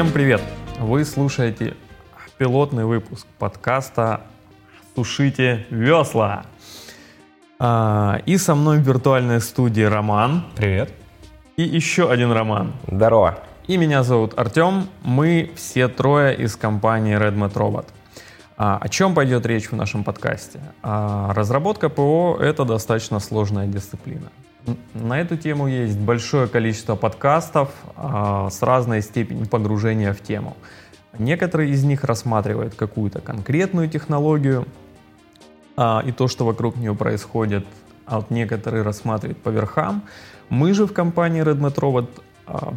Всем привет! Вы слушаете пилотный выпуск подкаста «Сушите весла». А, и со мной в виртуальной студии Роман. Привет. И еще один Роман. Здорово. И меня зовут Артем. Мы все трое из компании RedMat Robot. А, о чем пойдет речь в нашем подкасте? А, разработка ПО — это достаточно сложная дисциплина. На эту тему есть большое количество подкастов а, с разной степенью погружения в тему. Некоторые из них рассматривают какую-то конкретную технологию а, и то, что вокруг нее происходит, а вот некоторые рассматривают по верхам. Мы же в компании RedMat Robot а,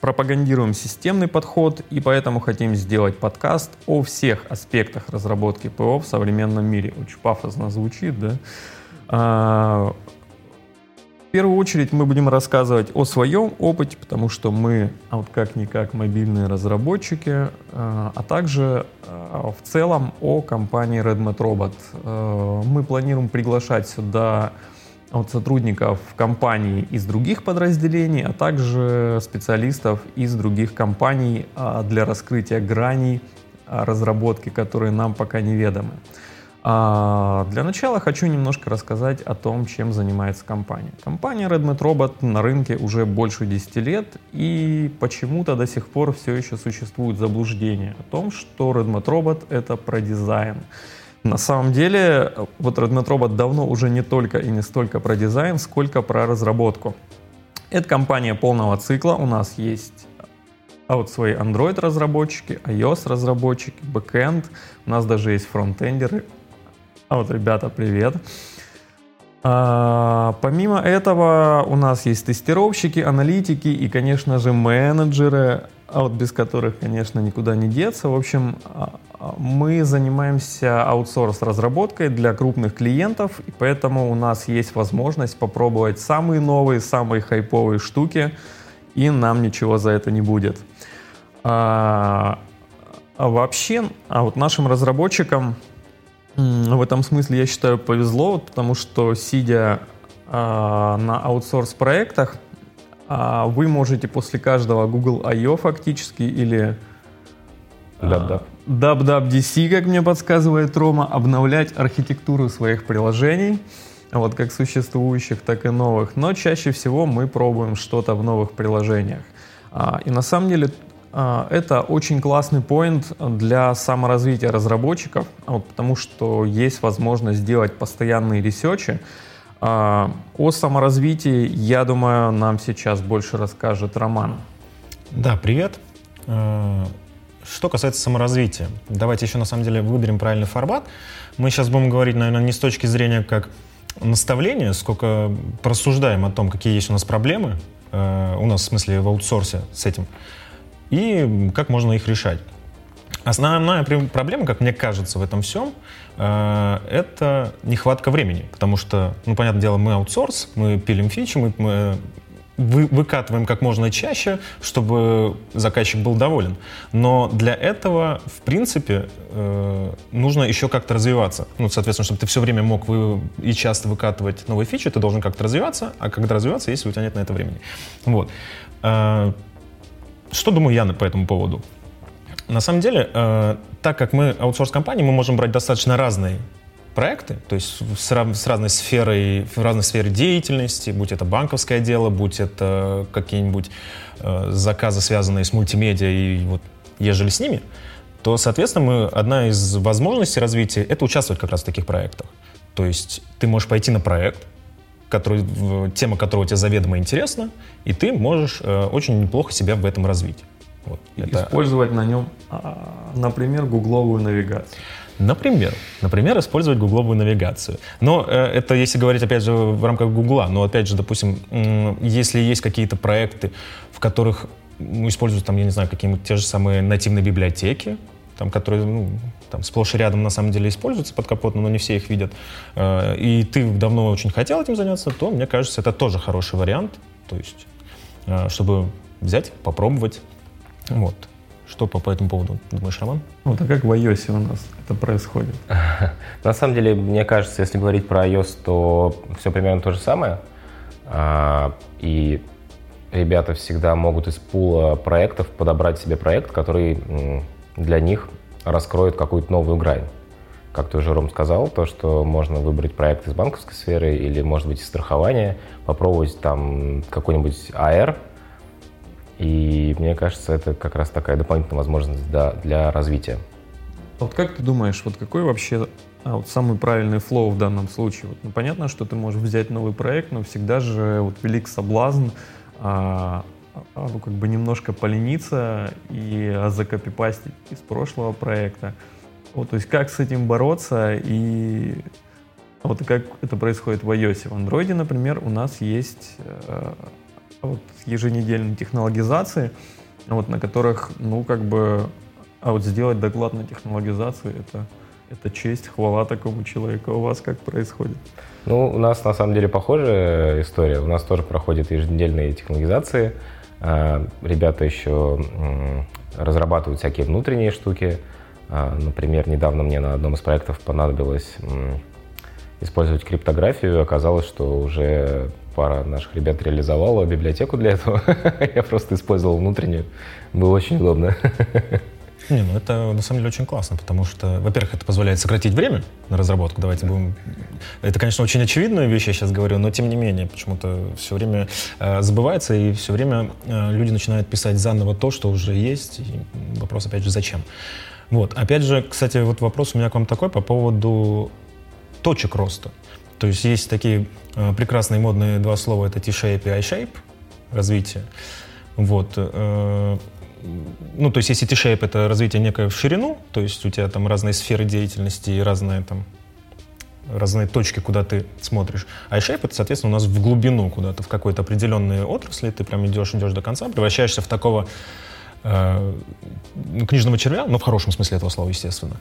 пропагандируем системный подход и поэтому хотим сделать подкаст о всех аспектах разработки ПО в современном мире. Очень пафосно звучит, да? А, первую очередь мы будем рассказывать о своем опыте, потому что мы, а вот как-никак, мобильные разработчики, а также в целом о компании RedMat Robot. Мы планируем приглашать сюда от сотрудников компаний из других подразделений, а также специалистов из других компаний а, для раскрытия граней а, разработки, которые нам пока неведомы. А, для начала хочу немножко рассказать о том, чем занимается компания. Компания Redmit Robot на рынке уже больше 10 лет, и почему-то до сих пор все еще существует заблуждение о том, что Redmit Robot — это про дизайн. На самом деле, вот Redmond Robot давно уже не только и не столько про дизайн, сколько про разработку. Это компания полного цикла. У нас есть а вот свои Android разработчики, iOS разработчики, backend. У нас даже есть фронтендеры. А вот, ребята, привет. А, помимо этого у нас есть тестировщики, аналитики и, конечно же, менеджеры, а вот без которых, конечно, никуда не деться. В общем, а, а, мы занимаемся аутсорс-разработкой для крупных клиентов, и поэтому у нас есть возможность попробовать самые новые, самые хайповые штуки, и нам ничего за это не будет. А, а вообще, а вот нашим разработчикам в этом смысле, я считаю, повезло, потому что, сидя а, на аутсорс-проектах, а вы можете после каждого Google I.O. фактически или DubDub. DubDubDC, как мне подсказывает Рома, обновлять архитектуру своих приложений, вот как существующих, так и новых. Но чаще всего мы пробуем что-то в новых приложениях. А, и на самом деле а, это очень классный поинт для саморазвития разработчиков, вот, потому что есть возможность сделать постоянные ресерчи, а, о саморазвитии, я думаю, нам сейчас больше расскажет Роман. Да, привет. А, что касается саморазвития, давайте еще на самом деле выберем правильный формат. Мы сейчас будем говорить, наверное, не с точки зрения как наставления, сколько просуждаем о том, какие есть у нас проблемы, а, у нас в смысле в аутсорсе с этим, и как можно их решать. Основная проблема, как мне кажется, в этом всем, э, это нехватка времени. Потому что, ну, понятное дело, мы аутсорс, мы пилим фичи, мы, мы вы, выкатываем как можно чаще, чтобы заказчик был доволен. Но для этого, в принципе, э, нужно еще как-то развиваться. Ну, соответственно, чтобы ты все время мог и часто выкатывать новые фичи, ты должен как-то развиваться, а когда развиваться, если у тебя нет на это времени. Вот. Э, что думаю я по этому поводу? На самом деле, э, так как мы аутсорс-компания, мы можем брать достаточно разные проекты, то есть с, с разной сферой, в разной сфере деятельности, будь это банковское дело, будь это какие-нибудь э, заказы, связанные с мультимедиа и вот ежели с ними, то, соответственно, мы, одна из возможностей развития — это участвовать как раз в таких проектах. То есть ты можешь пойти на проект, который, тема которого тебе заведомо интересна, и ты можешь э, очень неплохо себя в этом развить. Вот, это... Использовать на нем, а, например, гугловую навигацию. Например, например, использовать гугловую навигацию. Но э, это если говорить, опять же, в рамках Гугла. Но, опять же, допустим, если есть какие-то проекты, в которых ну, используют, там, я не знаю, какие-нибудь те же самые нативные библиотеки, там, которые ну, там, сплошь и рядом на самом деле используются под капотом, но не все их видят, э, и ты давно очень хотел этим заняться, то, мне кажется, это тоже хороший вариант. То есть, э, чтобы взять, попробовать, вот. Что по, по этому поводу думаешь, Роман? Вот, а как в iOS у нас это происходит? На самом деле, мне кажется, если говорить про iOS, то все примерно то же самое. А, и ребята всегда могут из пула проектов подобрать себе проект, который для них раскроет какую-то новую грань. Как ты уже, Ром, сказал, то, что можно выбрать проект из банковской сферы или, может быть, из страхования, попробовать там какой-нибудь АР, и мне кажется, это как раз такая дополнительная возможность для, для развития. Вот как ты думаешь, вот какой вообще а, вот самый правильный флоу в данном случае? Вот, ну, понятно, что ты можешь взять новый проект, но всегда же вот велик соблазн а, а, ну, как бы немножко полениться и закопипастить из прошлого проекта. Вот, то есть как с этим бороться и вот как это происходит в iOS. В Android, например, у нас есть э, вот, еженедельные технологизации, вот, на которых, ну, как бы, а вот сделать доклад на технологизации, это, это честь, хвала такому человеку. У вас как происходит? Ну, у нас на самом деле похожая история. У нас тоже проходят еженедельные технологизации. А, ребята еще разрабатывают всякие внутренние штуки. А, например, недавно мне на одном из проектов понадобилось использовать криптографию. Оказалось, что уже пара наших ребят реализовала библиотеку для этого. Я просто использовал внутреннюю. Было очень удобно. Не, ну это на самом деле очень классно, потому что, во-первых, это позволяет сократить время на разработку. Давайте будем... Это, конечно, очень очевидная вещь, я сейчас говорю, но тем не менее, почему-то все время э, забывается, и все время э, люди начинают писать заново то, что уже есть. И вопрос, опять же, зачем? Вот. Опять же, кстати, вот вопрос у меня к вам такой по поводу точек роста. То есть есть такие э, прекрасные модные два слова, это T-shape и I-shape, развитие. Вот. Э, ну, то есть если T-shape — это развитие некое в ширину, то есть у тебя там разные сферы деятельности и разные там разные точки, куда ты смотришь. А shape это, соответственно, у нас в глубину куда-то, в какой-то определенной отрасли, ты прям идешь, идешь до конца, превращаешься в такого э, книжного червя, но в хорошем смысле этого слова, естественно.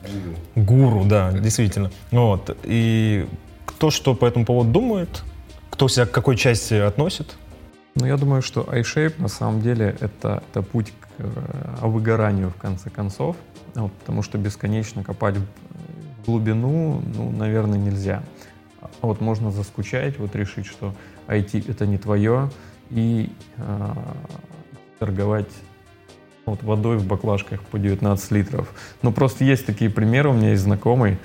Гуру. Гуру, да, действительно. Вот. И кто что по этому поводу думает, кто себя к какой части относит? Ну, я думаю, что iShape на самом деле это, это путь э, выгоранию в конце концов, вот, потому что бесконечно копать в глубину, ну, наверное, нельзя. А вот можно заскучать, вот решить, что IT это не твое, и э, торговать вот водой в баклажках по 19 литров. Ну, просто есть такие примеры, у меня есть знакомый,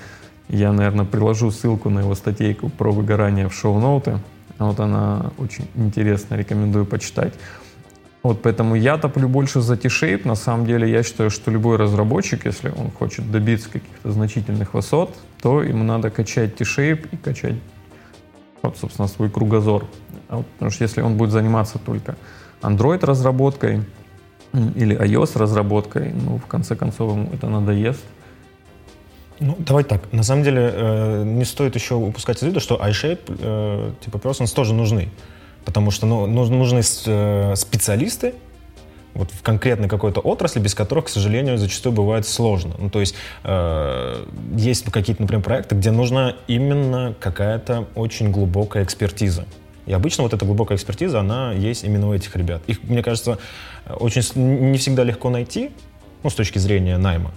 я, наверное, приложу ссылку на его статейку про выгорание в шоу-ноуты. Вот она очень интересная, рекомендую почитать. Вот поэтому я топлю больше за T-Shape. На самом деле я считаю, что любой разработчик, если он хочет добиться каких-то значительных высот, то ему надо качать T-Shape и качать, вот, собственно, свой кругозор. А вот, потому что если он будет заниматься только Android разработкой или iOS разработкой, ну, в конце концов, ему это надоест. Ну, давай так. На самом деле, э, не стоит еще упускать из виду, что iShape, э, типа Persons тоже нужны. Потому что ну, нужны э, специалисты, вот в конкретной какой-то отрасли, без которых, к сожалению, зачастую бывает сложно. Ну, то есть э, есть какие-то, например, проекты, где нужна именно какая-то очень глубокая экспертиза. И обычно вот эта глубокая экспертиза, она есть именно у этих ребят. Их, мне кажется, очень не всегда легко найти, ну, с точки зрения найма.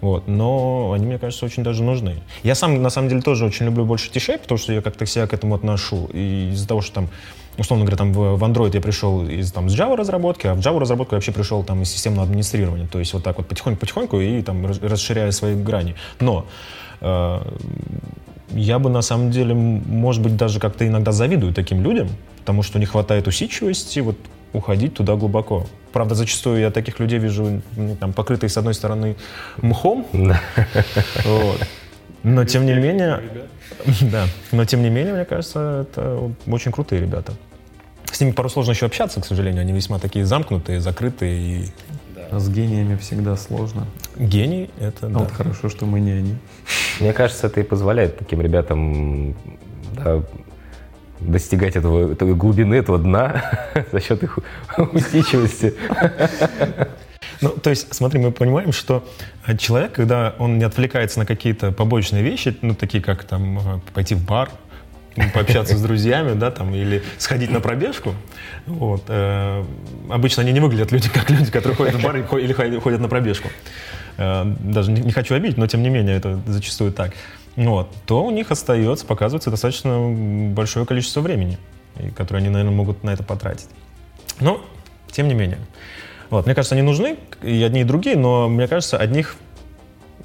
Вот, но они, мне кажется, очень даже нужны. Я сам, на самом деле, тоже очень люблю больше T-Shape, потому что я как-то себя к этому отношу. И из-за того, что там, условно говоря, там в, Android я пришел из там, с Java разработки, а в Java разработку я вообще пришел там из системного администрирования. То есть вот так вот потихоньку-потихоньку и там расширяя свои грани. Но э, я бы на самом деле, может быть, даже как-то иногда завидую таким людям, потому что не хватает усидчивости, вот уходить туда глубоко. Правда, зачастую я таких людей вижу там, покрытые с одной стороны мхом, вот. но тем не менее, да, но тем не менее, мне кажется, это очень крутые ребята. С ними пару сложно еще общаться, к сожалению, они весьма такие замкнутые, закрытые и да. С гениями всегда сложно. Гений — это, а да. Вот хорошо, что мы не они. Мне кажется, это и позволяет таким ребятам да, достигать этого, этой глубины, этого дна за счет их усидчивости. Ну, то есть, смотри, мы понимаем, что человек, когда он не отвлекается на какие-то побочные вещи, ну, такие как там э, пойти в бар, пообщаться с друзьями, да, там, или сходить на пробежку. Вот. Э, обычно они не выглядят люди, как люди, которые ходят в бар или ходят на пробежку. Э, даже не, не хочу обидеть, но тем не менее это зачастую так вот, то у них остается, показывается достаточно большое количество времени, которое они, наверное, могут на это потратить. Но, тем не менее. Вот, мне кажется, они нужны, и одни, и другие, но мне кажется, одних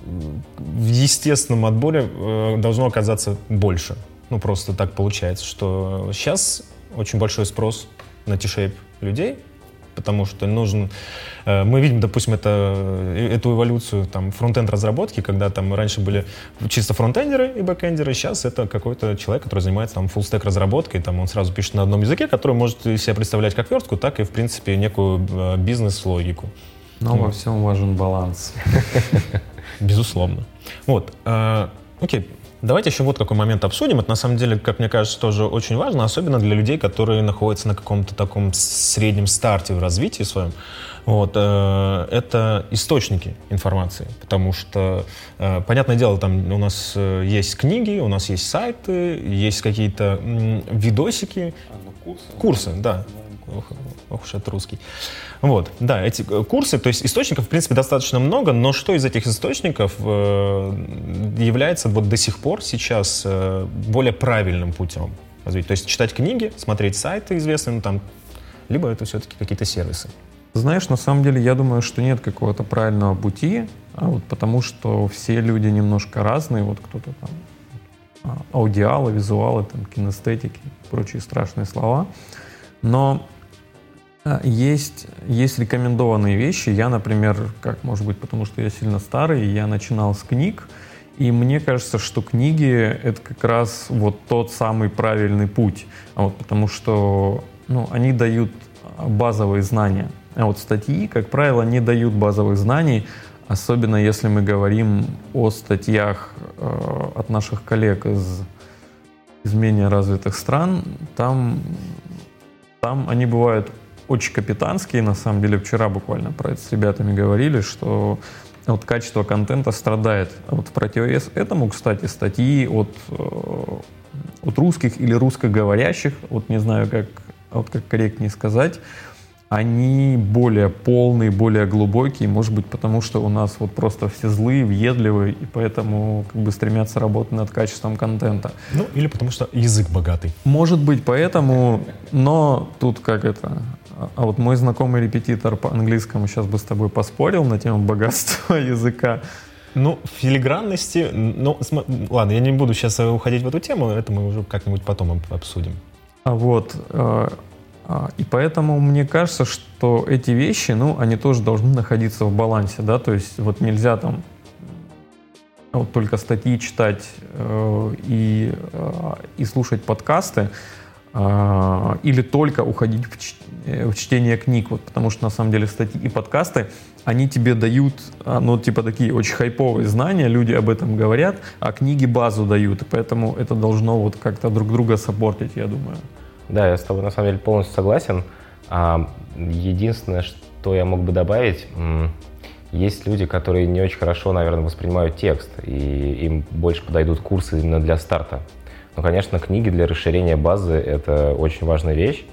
в естественном отборе э, должно оказаться больше. Ну, просто так получается, что сейчас очень большой спрос на T-shape людей, потому что нужен... Э, мы видим, допустим, это, э, эту эволюцию там, фронтенд разработки, когда там раньше были чисто фронтендеры и бэкендеры, сейчас это какой-то человек, который занимается там full разработкой, там он сразу пишет на одном языке, который может себя представлять как верстку, так и, в принципе, некую э, бизнес-логику. Но вот. во всем важен баланс. Безусловно. Вот. Окей, Давайте еще вот какой момент обсудим. Это на самом деле, как мне кажется, тоже очень важно, особенно для людей, которые находятся на каком-то таком среднем старте в развитии своем. Вот, э, это источники информации, потому что, э, понятное дело, там у нас э, есть книги, у нас есть сайты, есть какие-то м, видосики. А, ну, курсы. Курсы, да. Ох, ох уж это русский. Вот, да, эти э, курсы, то есть источников, в принципе, достаточно много, но что из этих источников э, является вот до сих пор сейчас э, более правильным путем? То есть читать книги, смотреть сайты известные, ну, там, либо это все-таки какие-то сервисы? Знаешь, на самом деле, я думаю, что нет какого-то правильного пути, а вот потому что все люди немножко разные, вот кто-то там а, аудиалы, визуалы, там, кинестетики прочие страшные слова. Но есть, есть рекомендованные вещи. Я, например, как может быть, потому что я сильно старый, я начинал с книг, и мне кажется, что книги — это как раз вот тот самый правильный путь, а вот, потому что ну, они дают базовые знания. А вот статьи, как правило, не дают базовых знаний, особенно если мы говорим о статьях э, от наших коллег из, из менее развитых стран. Там, там они бывают очень капитанские, на самом деле, вчера буквально про это с ребятами говорили, что вот качество контента страдает. Вот в противовес этому, кстати, статьи от, э, от русских или русскоговорящих, вот не знаю, как, вот как корректнее сказать, они более полные, более глубокие, может быть, потому что у нас вот просто все злые, въедливые, и поэтому как бы стремятся работать над качеством контента. Ну, или потому что язык богатый. Может быть, поэтому, но тут как это, а вот мой знакомый репетитор по английскому сейчас бы с тобой поспорил на тему богатства языка. Ну, филигранности, ну, см... ладно, я не буду сейчас уходить в эту тему, это мы уже как-нибудь потом обсудим. А вот, э, э, и поэтому мне кажется, что эти вещи, ну, они тоже должны находиться в балансе, да, то есть вот нельзя там вот только статьи читать э, и, э, и слушать подкасты, а, или только уходить в, ч- э, в чтение книг, вот, потому что на самом деле статьи и подкасты, они тебе дают, а, ну, типа такие очень хайповые знания, люди об этом говорят, а книги базу дают, поэтому это должно вот как-то друг друга сопортить, я думаю. Да, я с тобой на самом деле полностью согласен. А, единственное, что я мог бы добавить, есть люди, которые не очень хорошо, наверное, воспринимают текст, и им больше подойдут курсы именно для старта. Но, ну, конечно, книги для расширения базы — это очень важная вещь.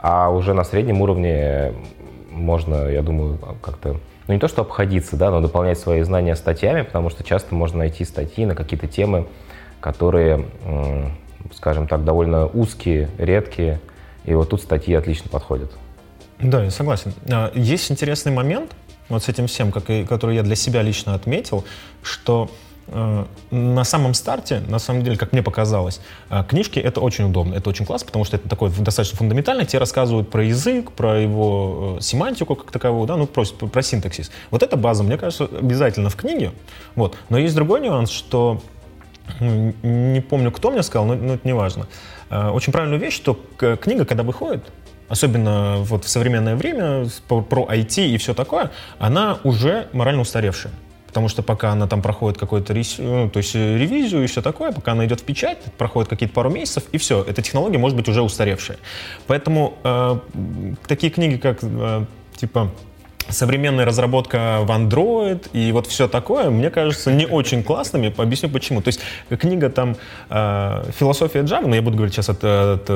А уже на среднем уровне можно, я думаю, как-то, ну не то что обходиться, да, но дополнять свои знания статьями, потому что часто можно найти статьи на какие-то темы, которые, скажем так, довольно узкие, редкие, и вот тут статьи отлично подходят. Да, я согласен. А, есть интересный момент вот с этим всем, который я для себя лично отметил, что Э, на самом старте, на самом деле, как мне показалось, э, книжки это очень удобно, это очень классно, потому что это такое достаточно фундаментально, тебе рассказывают про язык, про его э, семантику как таковую, да, ну просто про синтаксис. Вот эта база, мне кажется, обязательно в книге. Вот. Но есть другой нюанс, что не помню, кто мне сказал, но, но это не важно. Очень правильную вещь, что книга, когда выходит, особенно вот в современное время, про IT и все такое, она уже морально устаревшая потому что пока она там проходит какую-то ну, то есть э, ревизию и все такое, пока она идет в печать, проходит какие-то пару месяцев, и все, эта технология может быть уже устаревшая. Поэтому э, такие книги, как э, типа современная разработка в Android и вот все такое, мне кажется, не очень классными. Объясню почему. То есть книга там э, «Философия Java», но ну, я буду говорить сейчас от, от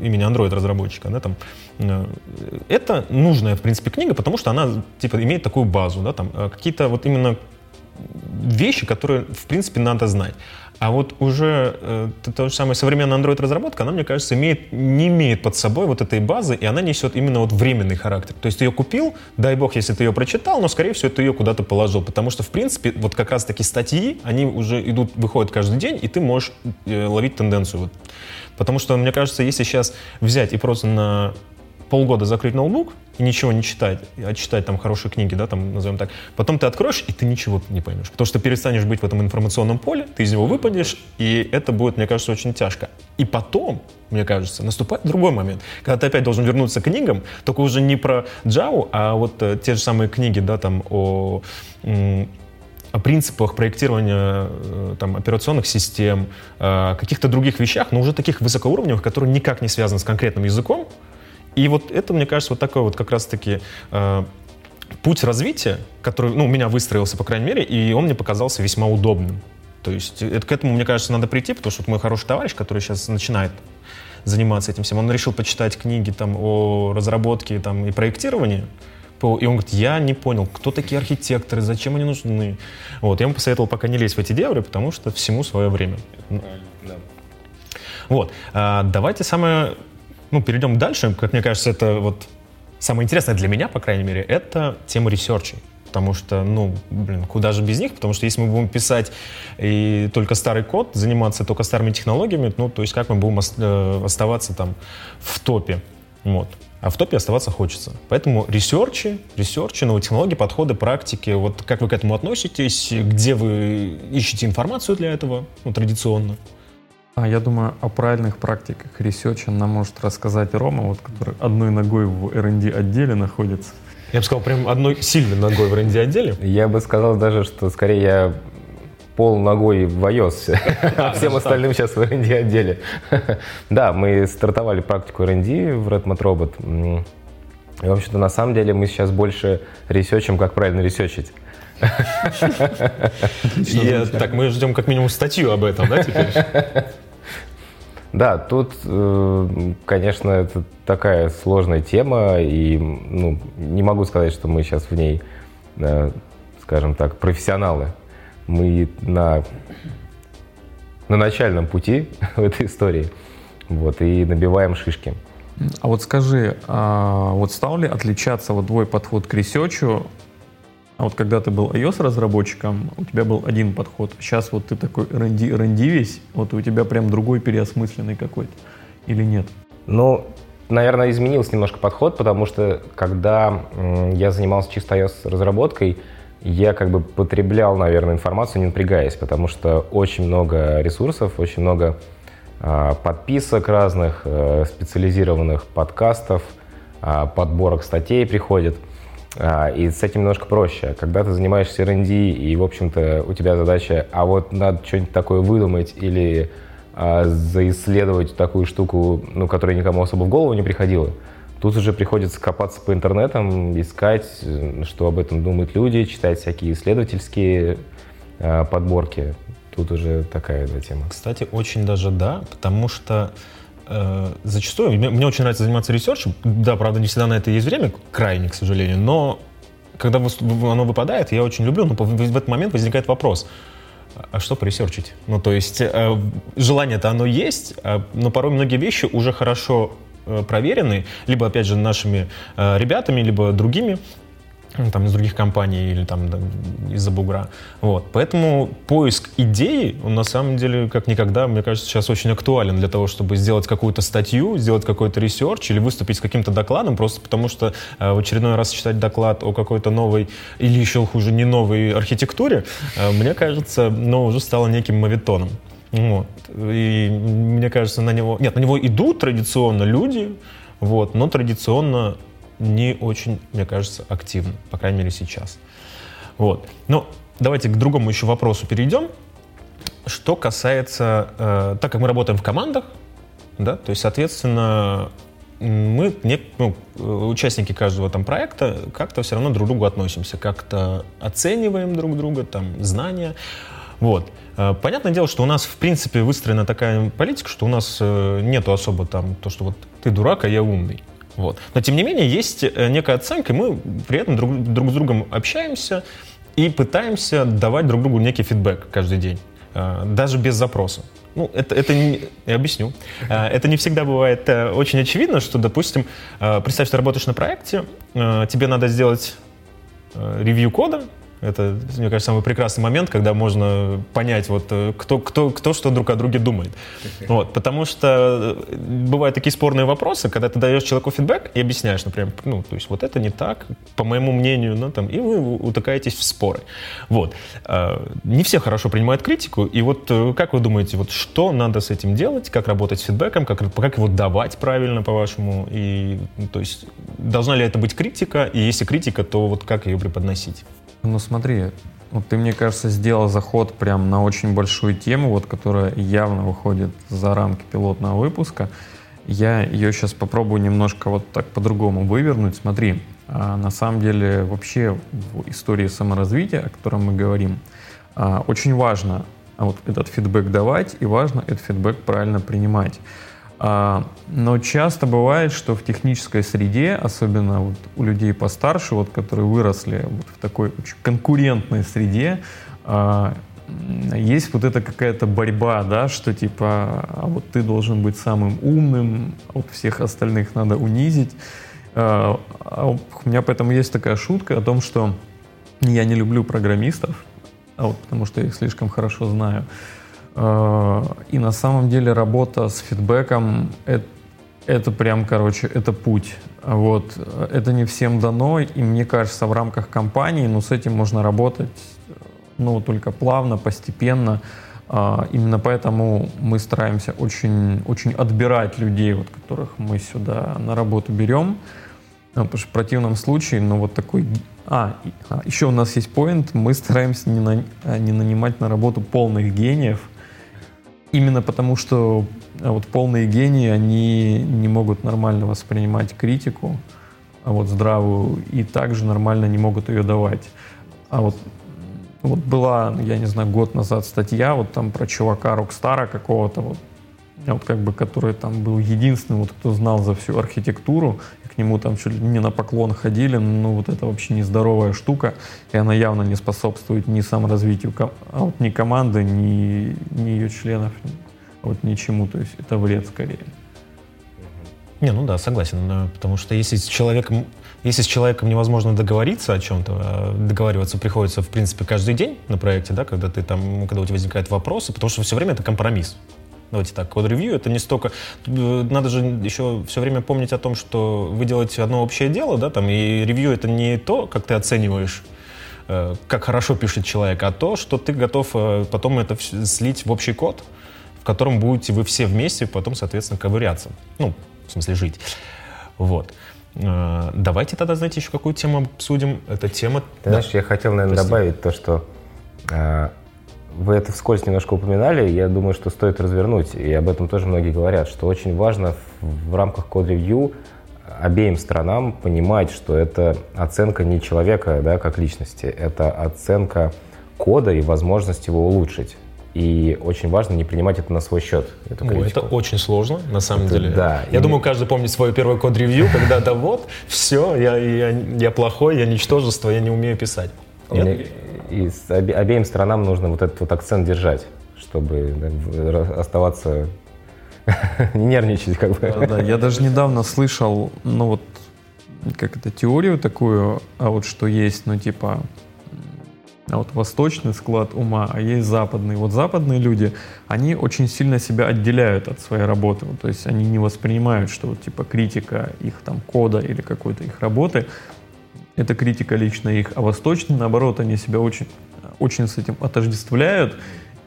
имени Android-разработчика, да, там, э, это нужная, в принципе, книга, потому что она, типа, имеет такую базу, да, там, э, какие-то вот именно вещи, которые, в принципе, надо знать. А вот уже э, то же самое современная Android-разработка, она, мне кажется, имеет, не имеет под собой вот этой базы, и она несет именно вот временный характер. То есть ты ее купил, дай бог, если ты ее прочитал, но, скорее всего, ты ее куда-то положил. Потому что, в принципе, вот как раз-таки статьи, они уже идут, выходят каждый день, и ты можешь э, ловить тенденцию. Потому что, мне кажется, если сейчас взять и просто на полгода закрыть ноутбук и ничего не читать, а читать там хорошие книги, да, там, назовем так, потом ты откроешь, и ты ничего не поймешь. Потому что перестанешь быть в этом информационном поле, ты из него выпадешь, и это будет, мне кажется, очень тяжко. И потом, мне кажется, наступает другой момент, когда ты опять должен вернуться к книгам, только уже не про Java, а вот э, те же самые книги, да, там, о о принципах проектирования э, там, операционных систем, о каких-то других вещах, но уже таких высокоуровневых, которые никак не связаны с конкретным языком, и вот это, мне кажется, вот такой вот как раз-таки э, путь развития, который, ну, у меня выстроился, по крайней мере, и он мне показался весьма удобным. То есть это, к этому, мне кажется, надо прийти, потому что вот мой хороший товарищ, который сейчас начинает заниматься этим всем, он решил почитать книги там о разработке там, и проектировании, и он говорит, я не понял, кто такие архитекторы, зачем они нужны. Вот, я ему посоветовал пока не лезть в эти дебри, потому что всему свое время. Да. Вот, а, давайте самое ну, перейдем дальше. Как мне кажется, это вот самое интересное для меня, по крайней мере, это тема ресерчей. Потому что, ну, блин, куда же без них? Потому что если мы будем писать и только старый код, заниматься только старыми технологиями, ну, то есть как мы будем э, оставаться там в топе? Вот. А в топе оставаться хочется. Поэтому ресерчи, ресерчи, новые технологии, подходы, практики, вот как вы к этому относитесь, где вы ищете информацию для этого, ну, традиционно? А я думаю, о правильных практиках ресерча нам может рассказать Рома, вот, который одной ногой в R&D отделе находится. Я бы сказал, прям одной сильной ногой в R&D отделе. Я бы сказал даже, что скорее я пол ногой в iOS, а всем остальным сейчас в R&D отделе. Да, мы стартовали практику R&D в Redmond Robot. И, в общем-то, на самом деле мы сейчас больше ресерчим, как правильно ресерчить. Так, мы ждем как минимум статью об этом, да, теперь? Да, тут, э, конечно, это такая сложная тема, и ну, не могу сказать, что мы сейчас в ней, э, скажем так, профессионалы. Мы на, на начальном пути в этой истории, вот, и набиваем шишки. А вот скажи, а вот стал ли отличаться вот твой подход к ресерчу а вот когда ты был iOS-разработчиком, у тебя был один подход. Сейчас вот ты такой R&D, R&D весь, вот у тебя прям другой переосмысленный какой-то. Или нет? Ну, наверное, изменился немножко подход, потому что когда я занимался чисто iOS-разработкой, я как бы потреблял, наверное, информацию, не напрягаясь, потому что очень много ресурсов, очень много э, подписок разных, э, специализированных подкастов, э, подборок статей приходит – и с этим немножко проще. Когда ты занимаешься R&D, и, в общем-то, у тебя задача, а вот надо что-нибудь такое выдумать или а, заисследовать такую штуку, ну, которая никому особо в голову не приходила, тут уже приходится копаться по интернетам, искать, что об этом думают люди, читать всякие исследовательские а, подборки. Тут уже такая да, тема. Кстати, очень даже да, потому что Э, зачастую, мне, мне очень нравится заниматься ресерчем, да, правда, не всегда на это есть время, крайне, к сожалению, но когда оно выпадает, я очень люблю, но в этот момент возникает вопрос, а что поресерчить? Ну, то есть э, желание-то оно есть, а, но порой многие вещи уже хорошо э, проверены, либо, опять же, нашими ребятами, либо другими там, из других компаний или там да, из-за бугра. Вот. Поэтому поиск идеи, он на самом деле как никогда, мне кажется, сейчас очень актуален для того, чтобы сделать какую-то статью, сделать какой-то research или выступить с каким-то докладом, просто потому что э, в очередной раз читать доклад о какой-то новой или еще хуже не новой архитектуре, э, мне кажется, но уже стало неким моветоном. Вот. И мне кажется, на него... Нет, на него идут традиционно люди, вот, но традиционно не очень, мне кажется, активно, по крайней мере сейчас. Вот. Ну, давайте к другому еще вопросу перейдем. Что касается, э, так как мы работаем в командах, да, то есть, соответственно, мы, не, ну, участники каждого там проекта, как-то все равно друг к другу относимся, как-то оцениваем друг друга, там, знания. Вот. Э, понятное дело, что у нас, в принципе, выстроена такая политика, что у нас э, нету особо там то, что вот ты дурак, а я умный. Вот. Но тем не менее есть э, некая оценка, и мы при этом друг, друг с другом общаемся и пытаемся давать друг другу некий фидбэк каждый день. э, даже без запроса. Ну, это, это не, я объясню. Э, это не всегда бывает очень очевидно, что, допустим, представь, что ты работаешь на проекте, тебе надо сделать ревью кода, это, мне кажется, самый прекрасный момент, когда можно понять, вот, э, кто, кто, кто что друг о друге думает. Вот, потому что э, бывают такие спорные вопросы, когда ты даешь человеку фидбэк и объясняешь, например, ну, то есть вот это не так, по моему мнению, ну, там, и вы утыкаетесь в споры. Вот. Э, не все хорошо принимают критику, и вот как вы думаете, вот что надо с этим делать, как работать с фидбэком, как, как его давать правильно, по-вашему, и, ну, то есть, должна ли это быть критика, и если критика, то вот как ее преподносить? Ну смотри, вот ты, мне кажется, сделал заход прям на очень большую тему, вот, которая явно выходит за рамки пилотного выпуска. Я ее сейчас попробую немножко вот так по-другому вывернуть. Смотри, а на самом деле вообще в истории саморазвития, о котором мы говорим, а, очень важно вот этот фидбэк давать и важно этот фидбэк правильно принимать. А, но часто бывает, что в технической среде, особенно вот у людей постарше, вот, которые выросли вот в такой очень конкурентной среде, а, есть вот эта какая-то борьба, да, что типа, а вот ты должен быть самым умным, а вот всех остальных надо унизить. А у меня поэтому есть такая шутка о том, что я не люблю программистов, а вот потому что я их слишком хорошо знаю. И на самом деле работа с фидбэком это, это прям, короче, это путь. Вот. Это не всем дано, и мне кажется, в рамках компании, ну, с этим можно работать, ну, только плавно, постепенно. А, именно поэтому мы стараемся очень, очень отбирать людей, вот, которых мы сюда на работу берем. Ну, потому что в противном случае, ну, вот такой... А, а еще у нас есть поинт, мы стараемся не, на, не нанимать на работу полных гениев, Именно потому, что а, вот полные гении, они не могут нормально воспринимать критику, а вот здравую, и также нормально не могут ее давать. А вот, вот была, я не знаю, год назад статья вот там про чувака Рокстара какого-то, вот, вот как бы, который там был единственный, вот, кто знал за всю архитектуру, к нему там чуть ли не на поклон ходили, ну вот это вообще нездоровая штука, и она явно не способствует ни саморазвитию, а вот ни команды, ни, ни ее членов, вот ничему, то есть это вред скорее. Не, ну да, согласен, потому что если с человеком, если с человеком невозможно договориться о чем-то, а договариваться приходится, в принципе, каждый день на проекте, да, когда ты там, когда у тебя возникают вопросы, потому что все время это компромисс. Давайте так, код-ревью это не столько... Э, надо же еще все время помнить о том, что вы делаете одно общее дело, да, там, и ревью это не то, как ты оцениваешь э, как хорошо пишет человек, а то, что ты готов э, потом это слить в общий код, в котором будете вы все вместе потом, соответственно, ковыряться. Ну, в смысле, жить. Вот. Давайте тогда, знаете, еще какую тему обсудим. Эта тема... Ты да. знаешь, я хотел, наверное, Прости. добавить то, что вы это вскользь немножко упоминали, я думаю, что стоит развернуть, и об этом тоже многие говорят, что очень важно в, рамках код-ревью обеим сторонам понимать, что это оценка не человека да, как личности, это оценка кода и возможность его улучшить. И очень важно не принимать это на свой счет. Эту О, это очень сложно, на самом это, деле. Да. Я и... думаю, каждый помнит свой первый код-ревью, когда-то вот, все, я, я, я плохой, я ничтожество, я не умею писать. Нет? И с обе, обеим сторонам нужно вот этот вот акцент держать, чтобы да, оставаться, не нервничать как бы. Да, да, я даже недавно слышал, ну вот, как это, теорию такую, а вот что есть, ну типа, а вот восточный склад ума, а есть западный. Вот западные люди, они очень сильно себя отделяют от своей работы. то есть они не воспринимают, что вот типа критика их там кода или какой-то их работы это критика лично их, а восточные, наоборот, они себя очень, очень с этим отождествляют,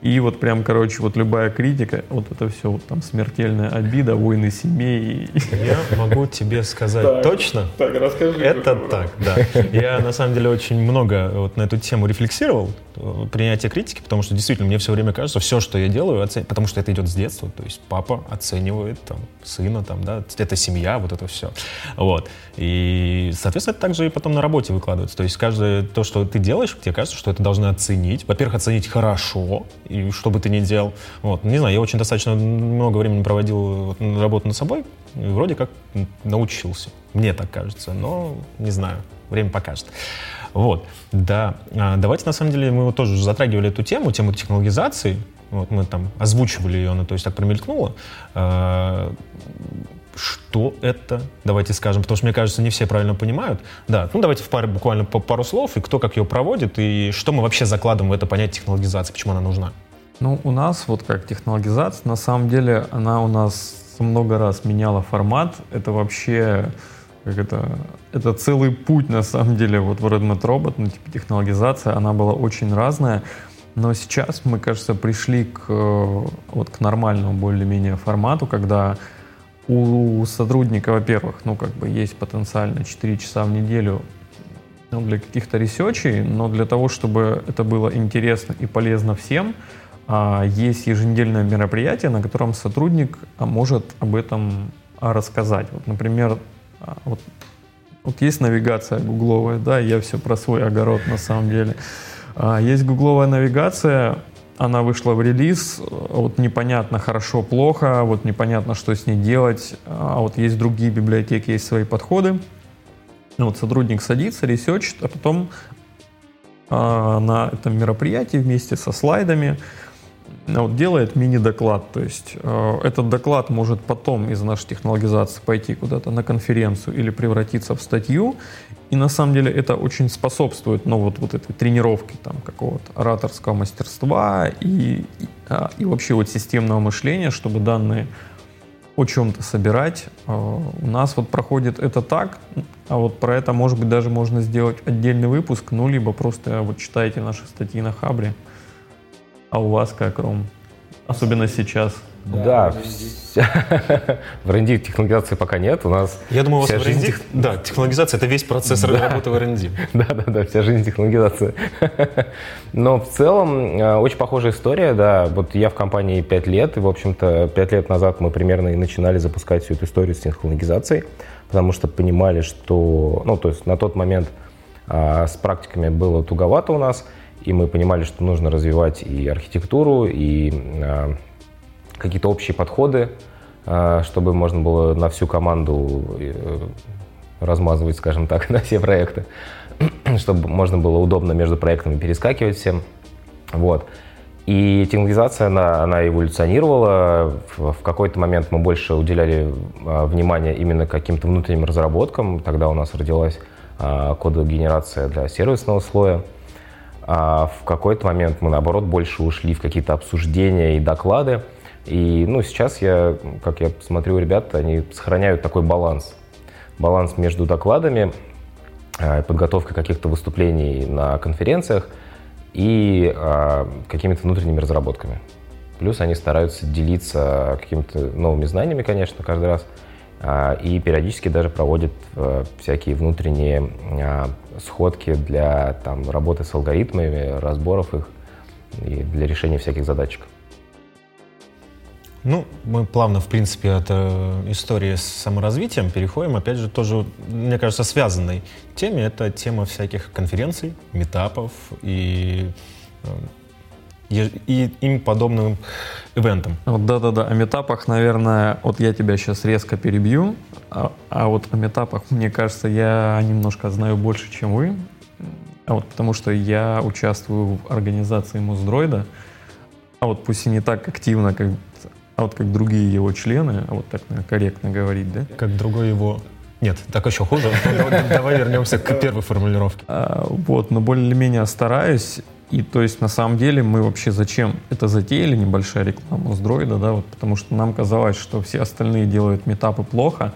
и вот прям, короче, вот любая критика, вот это все, вот там смертельная обида, войны семей. Я могу тебе сказать точно. Так, расскажи. Это так, да. Я на самом деле очень много вот на эту тему рефлексировал, э, принятие критики, потому что действительно мне все время кажется, все, что я делаю, оцен... потому что это идет с детства, то есть папа оценивает там сына, там, да, это семья, вот это все. Вот. И, соответственно, это также и потом на работе выкладывается. То есть каждое то, что ты делаешь, тебе кажется, что это должны оценить. Во-первых, оценить хорошо, и что бы ты ни делал. Вот. Не знаю, я очень достаточно много времени проводил работу над собой, и вроде как научился. Мне так кажется, но не знаю, время покажет. Вот, да. А, давайте, на самом деле, мы вот тоже затрагивали эту тему, тему технологизации. Вот мы там озвучивали ее, она то есть так промелькнула. А, что это? Давайте скажем, потому что, мне кажется, не все правильно понимают. Да, ну давайте в паре буквально по пару слов, и кто как ее проводит, и что мы вообще закладываем в это понятие технологизации, почему она нужна. Ну, у нас вот как технологизация, на самом деле, она у нас много раз меняла формат. Это вообще как это, это целый путь, на самом деле, вот в Redmond Robot, ну, типа технологизация, она была очень разная. Но сейчас мы, кажется, пришли к, вот, к нормальному более-менее формату, когда у сотрудника, во-первых, ну, как бы есть потенциально 4 часа в неделю ну, для каких-то ресечей, но для того, чтобы это было интересно и полезно всем, есть еженедельное мероприятие, на котором сотрудник а, может об этом а, рассказать. Вот, например, вот, вот есть навигация гугловая, да, я все про свой огород на самом деле. Есть гугловая навигация, она вышла в релиз, вот непонятно хорошо-плохо, вот непонятно, что с ней делать, а вот есть другие библиотеки, есть свои подходы. Вот сотрудник садится, ресерчит, а потом а, на этом мероприятии вместе со слайдами вот, делает мини-доклад. То есть э, этот доклад может потом из нашей технологизации пойти куда-то на конференцию или превратиться в статью. И на самом деле это очень способствует ну, вот, вот этой тренировке там, какого-то ораторского мастерства и, и, а, и вообще вот системного мышления, чтобы данные о чем-то собирать. Э, у нас вот проходит это так, а вот про это, может быть, даже можно сделать отдельный выпуск, ну, либо просто вот читайте наши статьи на Хабре. А у вас как, Ром? Особенно сейчас. Да, в R&D технологизации пока нет. У нас Я думаю, у вас в R&D, тех... да, технологизация — это весь процесс да. работы в R&D. Да, да, да, вся жизнь технологизации. Но в целом э, очень похожая история, да. Вот я в компании 5 лет, и, в общем-то, 5 лет назад мы примерно и начинали запускать всю эту историю с технологизацией, потому что понимали, что, ну, то есть на тот момент а, с практиками было туговато у нас, и мы понимали, что нужно развивать и архитектуру, и э, какие-то общие подходы, э, чтобы можно было на всю команду э, размазывать, скажем так, на все проекты, чтобы можно было удобно между проектами перескакивать всем. Вот. И технологизация, она, она эволюционировала. В, в какой-то момент мы больше уделяли а, внимание именно каким-то внутренним разработкам. Тогда у нас родилась а, кодовая генерация для сервисного слоя. А в какой-то момент мы, наоборот, больше ушли в какие-то обсуждения и доклады. И ну, сейчас я, как я смотрю, ребята, они сохраняют такой баланс. Баланс между докладами, а, подготовкой каких-то выступлений на конференциях и а, какими-то внутренними разработками. Плюс они стараются делиться какими-то новыми знаниями, конечно, каждый раз. А, и периодически даже проводят э, всякие внутренние а, сходки для там, работы с алгоритмами, разборов их и для решения всяких задачек. Ну, мы плавно, в принципе, от э, истории с саморазвитием переходим, опять же, тоже, мне кажется, связанной теме. Это тема всяких конференций, метапов и э, и им подобным ивентам. Вот, да-да-да, о метапах, наверное, вот я тебя сейчас резко перебью, а, а вот о метапах, мне кажется, я немножко знаю больше, чем вы, а вот потому что я участвую в организации Муздроида, а вот пусть и не так активно, как, а вот как другие его члены, а вот так наверное, корректно говорить, да? Как другой его нет, так еще хуже. Давай вернемся к первой формулировке. А, вот, но более-менее стараюсь. И то есть на самом деле мы вообще зачем это затеяли, небольшая реклама с дроида, да, вот, потому что нам казалось, что все остальные делают метапы плохо,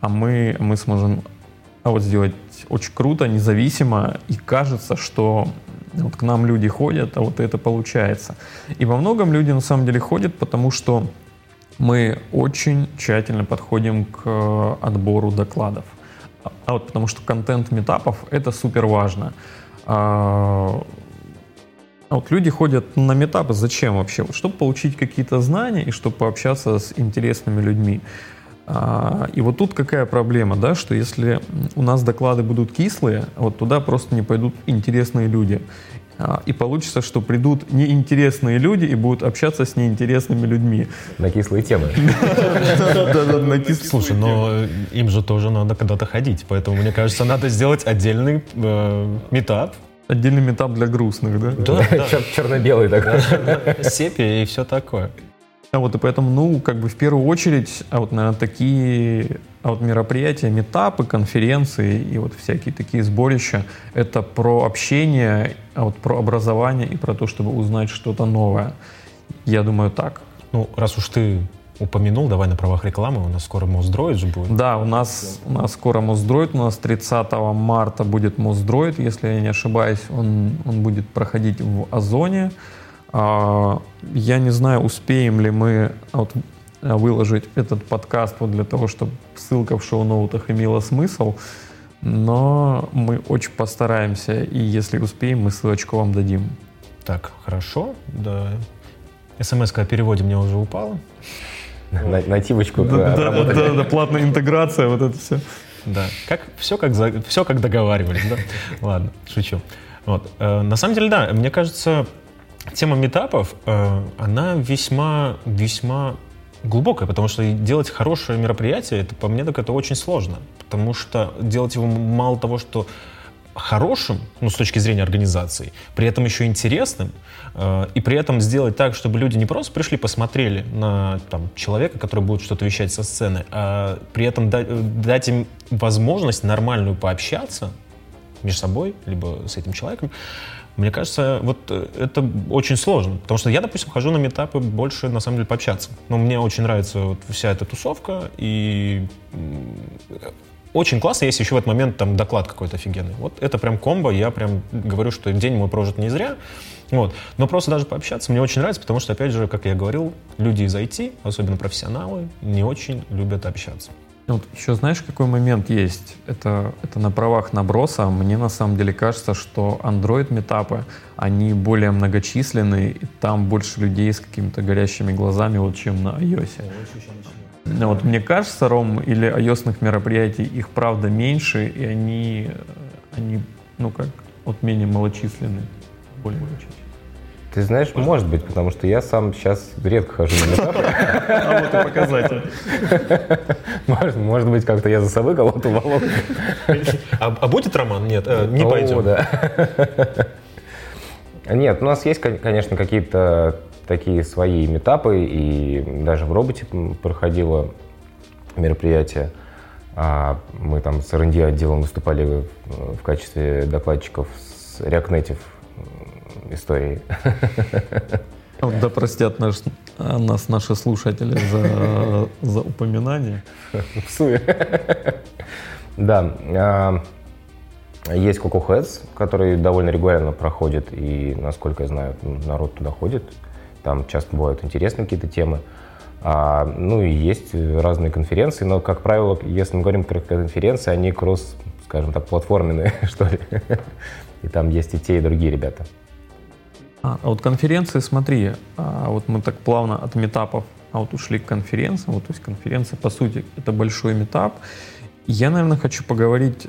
а мы, мы сможем а вот сделать очень круто, независимо, и кажется, что вот к нам люди ходят, а вот это получается. И во многом люди на самом деле ходят, потому что мы очень тщательно подходим к э, отбору докладов. А вот потому что контент метапов — это супер важно. А, вот люди ходят на метапы зачем вообще? Чтобы получить какие-то знания и чтобы пообщаться с интересными людьми. А, и вот тут какая проблема, да, что если у нас доклады будут кислые, вот туда просто не пойдут интересные люди. А, и получится, что придут неинтересные люди и будут общаться с неинтересными людьми. На кислые темы. Слушай, но им же тоже надо когда-то ходить, поэтому, мне кажется, надо сделать отдельный э, метап, Отдельный метап для грустных, да? Да, да. Черно-белый такой. Сепия и все такое. А вот и поэтому, ну, как бы в первую очередь, а вот, наверное, такие а вот мероприятия, метапы, конференции и вот всякие такие сборища, это про общение, а вот про образование и про то, чтобы узнать что-то новое. Я думаю, так. Ну, раз уж ты упомянул, давай на правах рекламы, у нас скоро Моздроид же будет. Да, у нас, у нас скоро Моздроид, у нас 30 марта будет Моздроид, если я не ошибаюсь, он, он будет проходить в Озоне. А, я не знаю, успеем ли мы вот выложить этот подкаст вот для того, чтобы ссылка в шоу-ноутах имела смысл, но мы очень постараемся, и если успеем, мы ссылочку вам дадим. Так, хорошо, да. СМС о переводе мне уже упала. Нативочку да, да, да, да, платная интеграция, вот это все. Да, как, все, как, за, все как договаривались, да? Ладно, шучу. Вот. Э, на самом деле, да, мне кажется, тема метапов, э, она весьма, весьма глубокая, потому что делать хорошее мероприятие, это по мне так это очень сложно, потому что делать его мало того, что хорошим, ну, с точки зрения организации, при этом еще интересным, э, и при этом сделать так, чтобы люди не просто пришли, посмотрели на там, человека, который будет что-то вещать со сцены, а при этом дать, дать им возможность нормальную пообщаться между собой, либо с этим человеком, мне кажется, вот э, это очень сложно, потому что я, допустим, хожу на метапы больше, на самом деле, пообщаться. Но мне очень нравится вот вся эта тусовка, и очень классно, если еще в этот момент там доклад какой-то офигенный. Вот это прям комбо, я прям говорю, что день мой прожит не зря. Вот. Но просто даже пообщаться мне очень нравится, потому что, опять же, как я говорил, люди из IT, особенно профессионалы, не очень любят общаться. Вот еще знаешь, какой момент есть? Это, это на правах наброса. Мне на самом деле кажется, что Android метапы, они более многочисленные, и там больше людей с какими-то горящими глазами, вот, чем на iOS. Ну, вот мне кажется, Ром, или ios мероприятий, их правда меньше, и они, они ну как, вот менее малочисленные, более малочисленные. Ты знаешь, может, может быть, потому что я сам сейчас редко хожу на метапы. А вот и показатель. Может, может быть, как-то я за собой кого-то волок. А, а будет роман? Нет, э, не пойдем. да. Нет, у нас есть, конечно, какие-то такие свои метапы, и даже в роботе проходило мероприятие. А мы там с R&D отделом выступали в качестве докладчиков с React истории. Да простят наш, нас наши слушатели за, за упоминание. Псуя. Да. А, есть Coco Heads, который довольно регулярно проходит, и, насколько я знаю, народ туда ходит. Там часто бывают интересные какие-то темы. А, ну и есть разные конференции, но, как правило, если мы говорим про конференции, они кросс, скажем так, платформенные, что ли. И там есть и те, и другие ребята. А, а вот конференции, смотри, а вот мы так плавно от метапов а вот ушли к конференциям. Вот, то есть конференция, по сути, это большой метап. Я, наверное, хочу поговорить,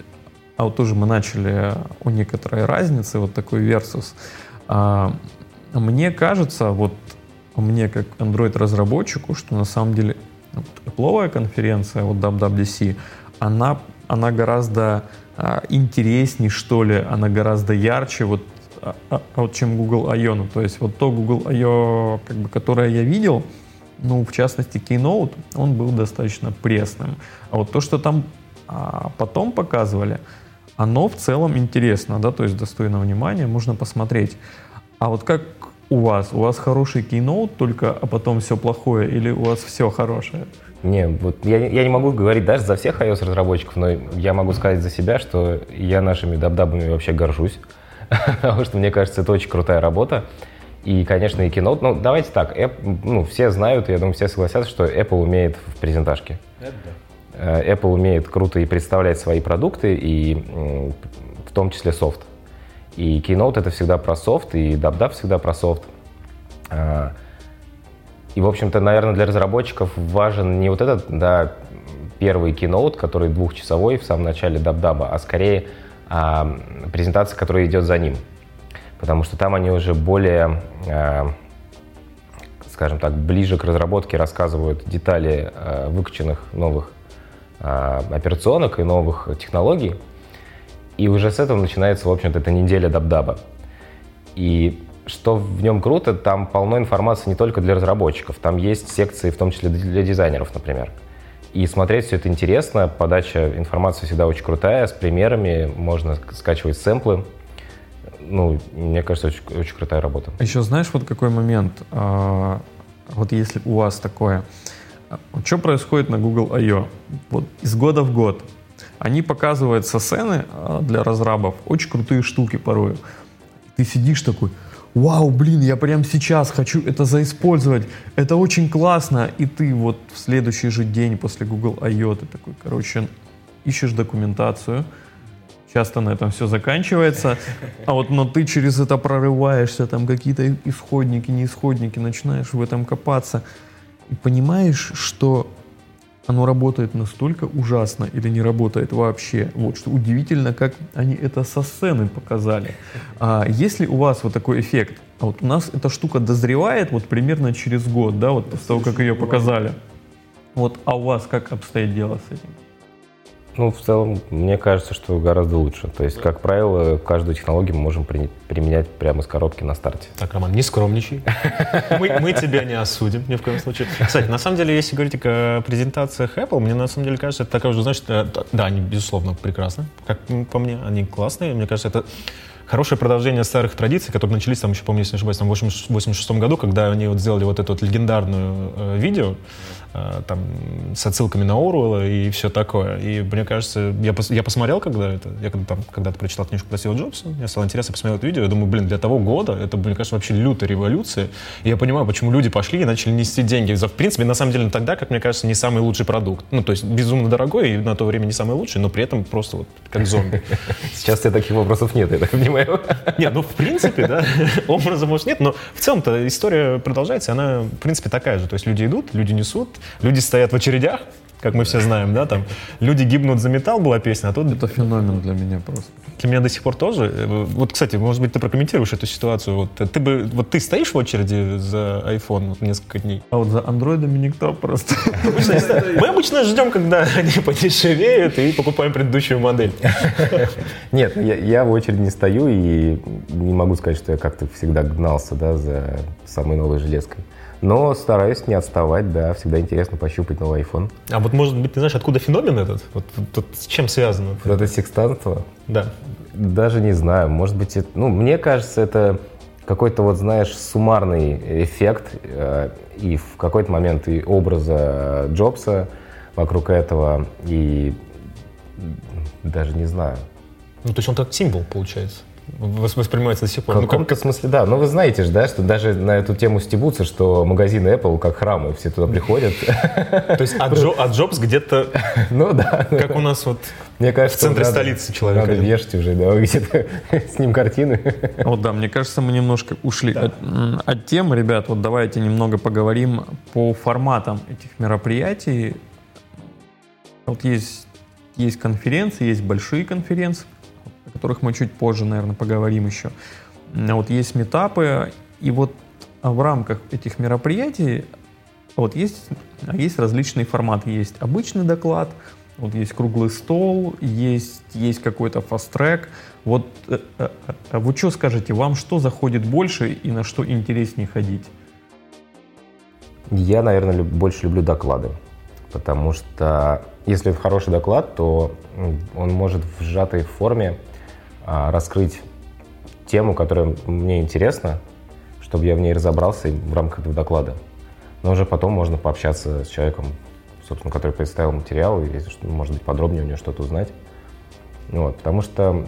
а вот тоже мы начали о некоторой разнице, вот такой versus. А, мне кажется, вот мне как Android-разработчику, что на самом деле вот, Apple конференция, вот WWDC, она, она гораздо а, интереснее, что ли, она гораздо ярче, вот а, а, а, вот, чем Google I.O. Ну, то есть вот то Google I.O., как бы, которое я видел, ну, в частности, Keynote, он был достаточно пресным. А вот то, что там а, потом показывали, оно в целом интересно, да, то есть достойно внимания, можно посмотреть. А вот как у вас? У вас хороший Keynote только, а потом все плохое, или у вас все хорошее? Не, вот я, я не могу говорить даже за всех iOS-разработчиков, но я могу сказать за себя, что я нашими дабдабами вообще горжусь. потому что, мне кажется, это очень крутая работа. И, конечно, и кино. Ну, давайте так, Apple, ну, все знают, я думаю, все согласятся, что Apple умеет в презентажке. Э, Apple умеет круто и представлять свои продукты, и в том числе софт. И Keynote — это всегда про софт, и DubDub всегда про софт. А, и, в общем-то, наверное, для разработчиков важен не вот этот, да, первый Keynote, который двухчасовой в самом начале DubDub, а скорее а, презентация, которая идет за ним. Потому что там они уже более, а, скажем так, ближе к разработке рассказывают детали а, выкачанных новых а, операционок и новых технологий. И уже с этого начинается, в общем-то, эта неделя дабдаба. И что в нем круто, там полно информации не только для разработчиков, там есть секции, в том числе для дизайнеров, например. И смотреть все это интересно, подача информации всегда очень крутая, с примерами, можно скачивать сэмплы. Ну, мне кажется, очень, очень крутая работа. Еще знаешь, вот какой момент, а, вот если у вас такое, что происходит на Google I.O. Вот из года в год. Они показывают со сцены а, для разрабов очень крутые штуки порою. Ты сидишь такой, вау, блин, я прямо сейчас хочу это заиспользовать, это очень классно, и ты вот в следующий же день после Google I.O. ты такой, короче, ищешь документацию, часто на этом все заканчивается, а вот но ты через это прорываешься, там какие-то исходники, не исходники, начинаешь в этом копаться, и понимаешь, что оно работает настолько ужасно или не работает вообще. Вот что удивительно, как они это со сцены показали. А если у вас вот такой эффект, а вот у нас эта штука дозревает вот примерно через год, да, вот после того, как ее показали. Вот, а у вас как обстоит дело с этим? Ну, в целом, мне кажется, что гораздо лучше. То есть, как правило, каждую технологию мы можем при, применять прямо с коробки на старте. Так, Роман, не скромничай. Мы, мы тебя не осудим ни в коем случае. Кстати, на самом деле, если говорить о презентациях Apple, мне на самом деле кажется, это такая уже, знаешь, э, да, они, безусловно, прекрасны, как по мне, они классные. Мне кажется, это хорошее продолжение старых традиций, которые начались, там еще, помню, если не ошибаюсь, там, в 1986 году, когда они вот сделали вот это вот легендарную э, видео, там, с отсылками на Оруэлла и все такое. И мне кажется, я, пос, я посмотрел, когда это, я когда, там, когда-то прочитал книжку про Стива Джобса, мне стало интересно, посмотрел это видео, я думаю, блин, для того года это, мне кажется, вообще лютая революция. И я понимаю, почему люди пошли и начали нести деньги. За, в принципе, на самом деле, тогда, как мне кажется, не самый лучший продукт. Ну, то есть, безумно дорогой и на то время не самый лучший, но при этом просто вот как зомби. Сейчас у тебя таких вопросов нет, я так понимаю. Нет, ну, в принципе, да, образа, может, нет, но в целом-то история продолжается, она, в принципе, такая же. То есть люди идут, люди несут, люди стоят в очередях, как мы все знаем, да, там люди гибнут за металл была песня, а тут... Это феномен для меня просто. Для меня до сих пор тоже. Вот, кстати, может быть, ты прокомментируешь эту ситуацию. Вот ты бы, вот ты стоишь в очереди за iPhone вот, несколько дней? А вот за андроидами никто просто. Мы обычно ждем, когда они подешевеют и покупаем предыдущую модель. Нет, я, я в очереди не стою и не могу сказать, что я как-то всегда гнался, да, за самой новой железкой. Но стараюсь не отставать, да, всегда интересно пощупать новый iPhone. А вот, может быть, ты знаешь, откуда феномен этот? Вот, вот с чем связано? Вот это секстанство? Да. Даже не знаю, может быть, это, ну, мне кажется, это какой-то вот, знаешь, суммарный эффект э, и в какой-то момент и образа Джобса вокруг этого, и даже не знаю. Ну, то есть он как символ, получается? Воспринимается до сих пор. В каком-то ну, как... смысле, да. Но вы знаете же, да, что даже на эту тему стебутся, что магазины Apple как храмы, все туда приходят. То есть, а, Джо, а Джобс где-то, ну да, как у нас вот мне кажется, в центре столицы человека. Надо вешать уже, да, где-то с ним картины. Вот да, мне кажется, мы немножко ушли от, от темы, ребят. Вот давайте немного поговорим по форматам этих мероприятий. Вот есть, есть конференции, есть большие конференции, которых мы чуть позже, наверное, поговорим еще. Вот есть метапы, и вот в рамках этих мероприятий вот есть, есть различные форматы. Есть обычный доклад, вот есть круглый стол, есть, есть какой-то фаст-трек. Вот э, э, э, вы что скажете, вам что заходит больше и на что интереснее ходить? Я, наверное, больше люблю доклады, потому что если хороший доклад, то он может в сжатой форме а, раскрыть тему, которая мне интересна, чтобы я в ней разобрался в рамках этого доклада. Но уже потом можно пообщаться с человеком, собственно, который представил материал, и, может быть, подробнее у него что-то узнать. Вот, потому что,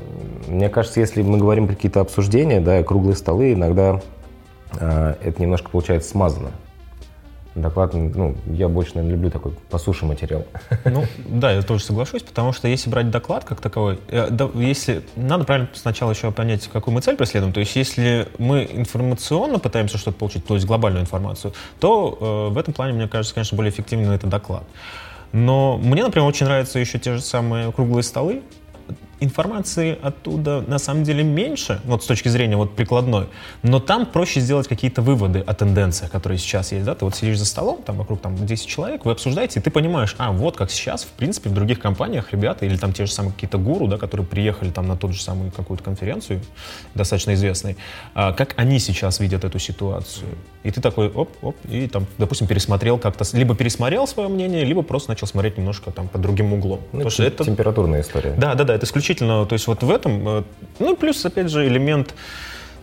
мне кажется, если мы говорим про какие-то обсуждения, да, круглые столы, иногда э, это немножко получается смазано доклад, ну, я больше, наверное, люблю такой по суше материал. Ну, да, я тоже соглашусь, потому что если брать доклад как таковой, э, если надо правильно сначала еще понять, какую мы цель преследуем. То есть, если мы информационно пытаемся что-то получить, то есть глобальную информацию, то э, в этом плане, мне кажется, конечно, более эффективным это доклад. Но мне, например, очень нравятся еще те же самые круглые столы, информации оттуда на самом деле меньше, вот с точки зрения вот прикладной, но там проще сделать какие-то выводы о тенденциях, которые сейчас есть, да, ты вот сидишь за столом, там вокруг там 10 человек, вы обсуждаете, и ты понимаешь, а, вот как сейчас, в принципе, в других компаниях ребята или там те же самые какие-то гуру, да, которые приехали там на тот же самую какую-то конференцию, достаточно известной, а, как они сейчас видят эту ситуацию. И ты такой, оп, оп, и там, допустим, пересмотрел как-то, либо пересмотрел свое мнение, либо просто начал смотреть немножко там под другим углом. Ну, Потому что это температурная история. Да, да, да, это исключительно, то есть вот в этом, э, ну, плюс, опять же, элемент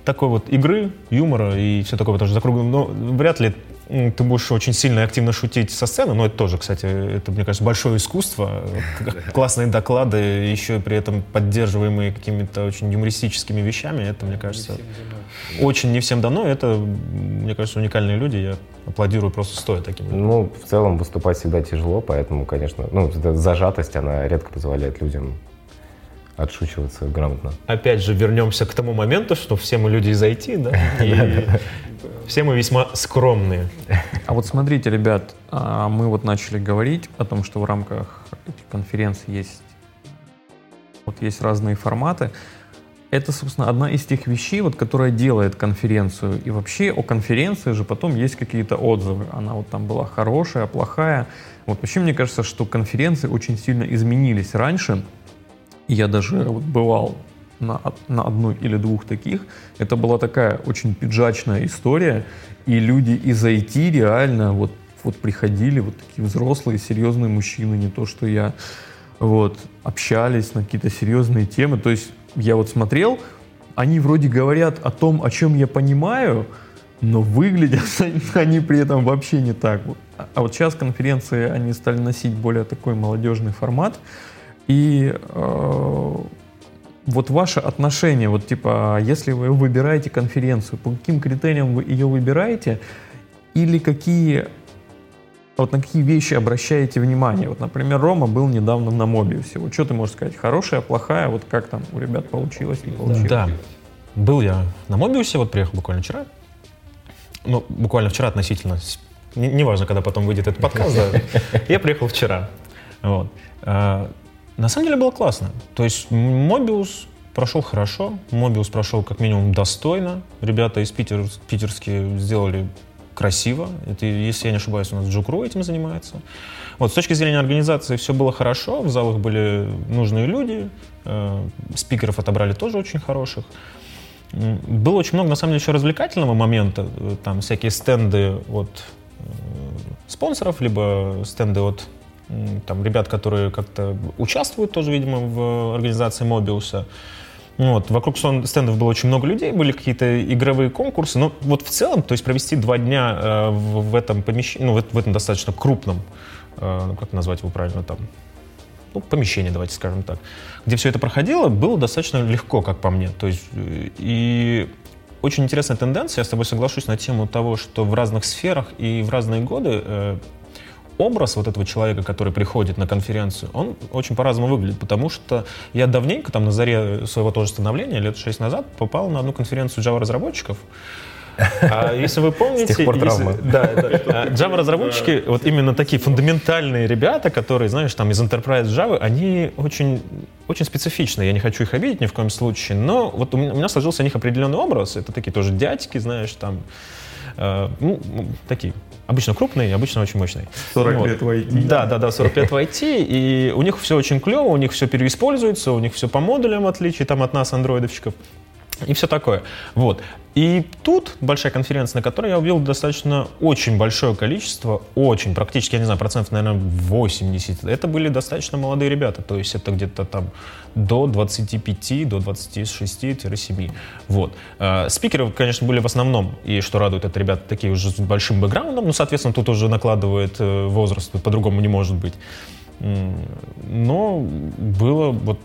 такой вот игры, юмора и все такое, потому что за но вряд ли ты будешь очень сильно и активно шутить со сцены, но это тоже, кстати, это, мне кажется, большое искусство. Классные доклады, еще и при этом поддерживаемые какими-то очень юмористическими вещами, это, мне кажется, очень не всем дано. Это, мне кажется, уникальные люди, я аплодирую просто стоя таким. Ну, в целом выступать всегда тяжело, поэтому, конечно, ну, зажатость, она редко позволяет людям отшучиваться грамотно. Опять же, вернемся к тому моменту, что все мы люди из IT, да? И все мы весьма скромные. А вот смотрите, ребят, а, мы вот начали говорить о том, что в рамках этих конференций есть, вот есть разные форматы. Это, собственно, одна из тех вещей, вот, которая делает конференцию. И вообще о конференции же потом есть какие-то отзывы. Она вот там была хорошая, плохая. Вот вообще мне кажется, что конференции очень сильно изменились раньше. Я даже вот бывал на, на одной или двух таких. Это была такая очень пиджачная история, и люди из IT реально вот, вот приходили, вот такие взрослые, серьезные мужчины, не то что я, вот, общались на какие-то серьезные темы. То есть я вот смотрел, они вроде говорят о том, о чем я понимаю, но выглядят они при этом вообще не так. А вот сейчас конференции, они стали носить более такой молодежный формат, и э, вот ваше отношение, вот типа, если вы выбираете конференцию, по каким критериям вы ее выбираете, или какие, вот на какие вещи обращаете внимание? Вот, например, Рома был недавно на Мобиусе. Вот что ты можешь сказать? Хорошая, плохая? Вот как там у ребят получилось, не получилось? Да, был я на Мобиусе, вот приехал буквально вчера. Ну, буквально вчера относительно, неважно, не когда потом выйдет этот подкаст, да. Я приехал вчера. Вот. На самом деле было классно. То есть Мобиус прошел хорошо, Мобиус прошел как минимум достойно. Ребята из Питера, питерские сделали красиво. Это, если я не ошибаюсь, у нас Джукру этим занимается. Вот, с точки зрения организации все было хорошо, в залах были нужные люди, э, спикеров отобрали тоже очень хороших. Было очень много, на самом деле, еще развлекательного момента. Там всякие стенды от э, спонсоров, либо стенды от там ребят, которые как-то участвуют тоже, видимо, в организации Мобиуса. Вот. Вокруг стендов было очень много людей, были какие-то игровые конкурсы, но вот в целом, то есть провести два дня э, в, этом помещении, ну, в, этом достаточно крупном, э, ну, как назвать его правильно там, ну, помещение, давайте скажем так, где все это проходило, было достаточно легко, как по мне. То есть, э, и очень интересная тенденция, я с тобой соглашусь на тему того, что в разных сферах и в разные годы образ вот этого человека, который приходит на конференцию, он очень по-разному выглядит, потому что я давненько, там, на заре своего тоже становления, лет шесть назад, попал на одну конференцию Java-разработчиков, а если вы помните, С тех пор если, да, да, Java разработчики, вот именно такие фундаментальные ребята, которые, знаешь, там из Enterprise Java, они очень, очень специфичные. Я не хочу их обидеть ни в коем случае, но вот у меня, у меня сложился о них определенный образ. Это такие тоже дядьки, знаешь, там, э, ну, такие Обычно крупный, обычно очень мощный. 40 вот. лет в IT. Да, да, да, 40 лет в IT, и у них все очень клево, у них все переиспользуется, у них все по модулям, в отличие там, от нас, андроидовщиков, и все такое. Вот. И тут большая конференция, на которой я увидел достаточно очень большое количество, очень, практически, я не знаю, процентов, наверное, 80. Это были достаточно молодые ребята, то есть это где-то там до 25, до 26-7. Вот. А, спикеры, конечно, были в основном, и что радует, это ребята такие уже с большим бэкграундом, ну, соответственно, тут уже накладывает э, возраст, по-другому не может быть. Но было вот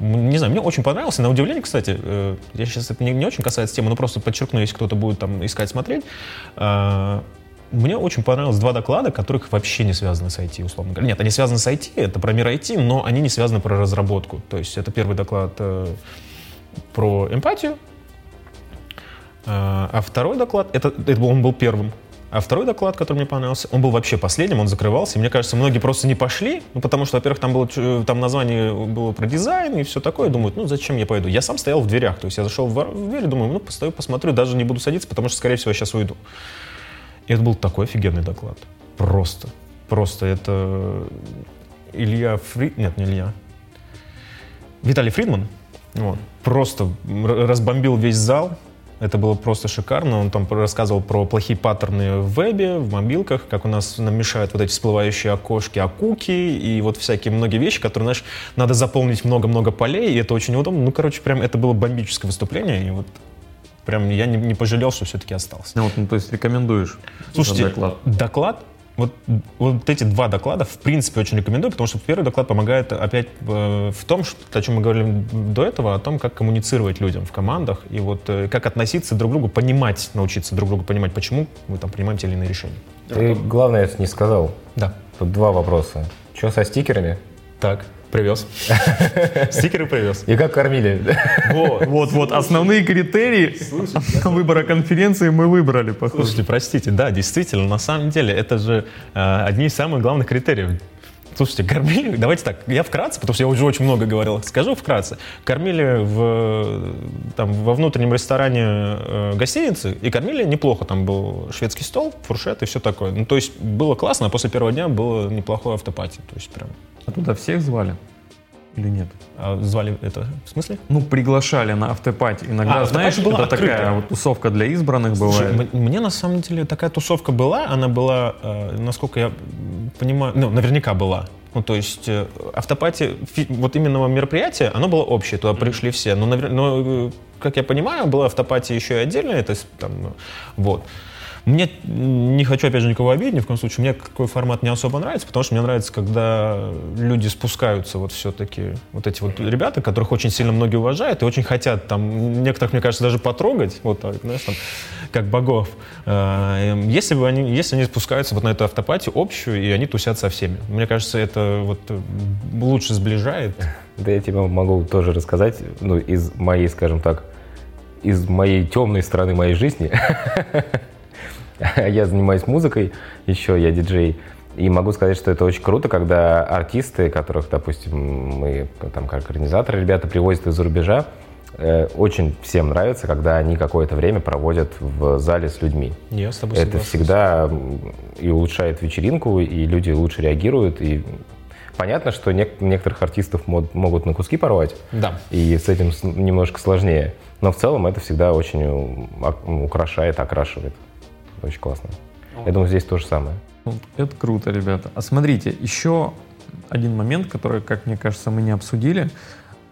не знаю, мне очень понравился. На удивление, кстати, э, я сейчас это не, не очень касается темы, но просто подчеркну, если кто-то будет там искать, смотреть. Э, мне очень понравилось два доклада, которых вообще не связаны с IT, условно говоря. Нет, они связаны с IT, это про мир IT, но они не связаны про разработку. То есть это первый доклад э, про эмпатию, а второй доклад, это, это он был первым, А второй доклад, который мне понравился, он был вообще последним, он закрывался. И мне кажется, многие просто не пошли, ну, потому что, во-первых, там, было, там название было про дизайн и все такое. Думают, ну зачем я пойду? Я сам стоял в дверях, то есть я зашел в дверь, думаю, ну постою, посмотрю, даже не буду садиться, потому что, скорее всего, я сейчас уйду. И это был такой офигенный доклад. Просто. Просто это Илья Фри... Нет, не Илья. Виталий Фридман. Вот. Просто разбомбил весь зал. Это было просто шикарно. Он там рассказывал про плохие паттерны в вебе, в мобилках, как у нас нам мешают вот эти всплывающие окошки, окуки и вот всякие многие вещи, которые, знаешь, надо заполнить много-много полей, и это очень удобно. Ну, короче, прям это было бомбическое выступление, и вот прям я не, не пожалел, что все-таки остался. Ну, вот, ну, то есть рекомендуешь Слушайте, доклад? доклад вот, вот эти два доклада, в принципе, очень рекомендую, потому что первый доклад помогает опять э, в том, что, о чем мы говорили до этого, о том, как коммуницировать людям в командах и вот э, как относиться друг к другу, понимать, научиться друг друга понимать, почему мы там принимаем те или иные решения. Ты, главное, не сказал. Да. Тут два вопроса. Что со стикерами? Так. Привез. Стикеры привез. И как кормили? Вот, вот, вот. Основные критерии выбора конференции мы выбрали, похоже. Слушайте, простите, да, действительно, на самом деле, это же э, одни из самых главных критериев. Слушайте, кормили, давайте так, я вкратце, потому что я уже очень много говорил, скажу вкратце. Кормили в, там, во внутреннем ресторане э, гостиницы и кормили неплохо. Там был шведский стол, фуршет и все такое. Ну, то есть было классно, а после первого дня было неплохое автопати. То есть прям а туда всех звали? Или нет? А звали это в смысле? Ну, приглашали на автопати. Иногда, а, знаешь, была это открытая. такая вот тусовка для избранных Слушай, бывает. Мне на самом деле такая тусовка была. Она была, э, насколько я понимаю, ну, наверняка была. Ну, то есть э, автопати, вот именно мероприятие, оно было общее, туда пришли все. Но, но э, как я понимаю, было автопати еще и отдельное, то есть там, вот. Мне, не хочу, опять же, никого обидеть, ни в коем случае, мне такой формат не особо нравится, потому что мне нравится, когда люди спускаются, вот все-таки, вот эти вот ребята, которых очень сильно многие уважают и очень хотят, там, некоторых, мне кажется, даже потрогать, вот так, знаешь, там, как богов. А, эм, если, бы они, если они спускаются вот на эту автопатию общую, и они тусят со всеми. Мне кажется, это вот лучше сближает. Да я тебе могу тоже рассказать, ну, из моей, скажем так, из моей темной стороны моей жизни. я занимаюсь музыкой еще, я диджей. И могу сказать, что это очень круто, когда артисты, которых, допустим, мы там как организаторы ребята привозят из-за рубежа, э, очень всем нравится, когда они какое-то время проводят в зале с людьми. Я с тобой Это согласен. всегда и улучшает вечеринку, и люди лучше реагируют, и Понятно, что нек- некоторых артистов мод- могут на куски порвать, да. и с этим немножко сложнее. Но в целом это всегда очень украшает, окрашивает. Очень классно. Я думаю, здесь то же самое. Это круто, ребята. А смотрите, еще один момент, который, как мне кажется, мы не обсудили.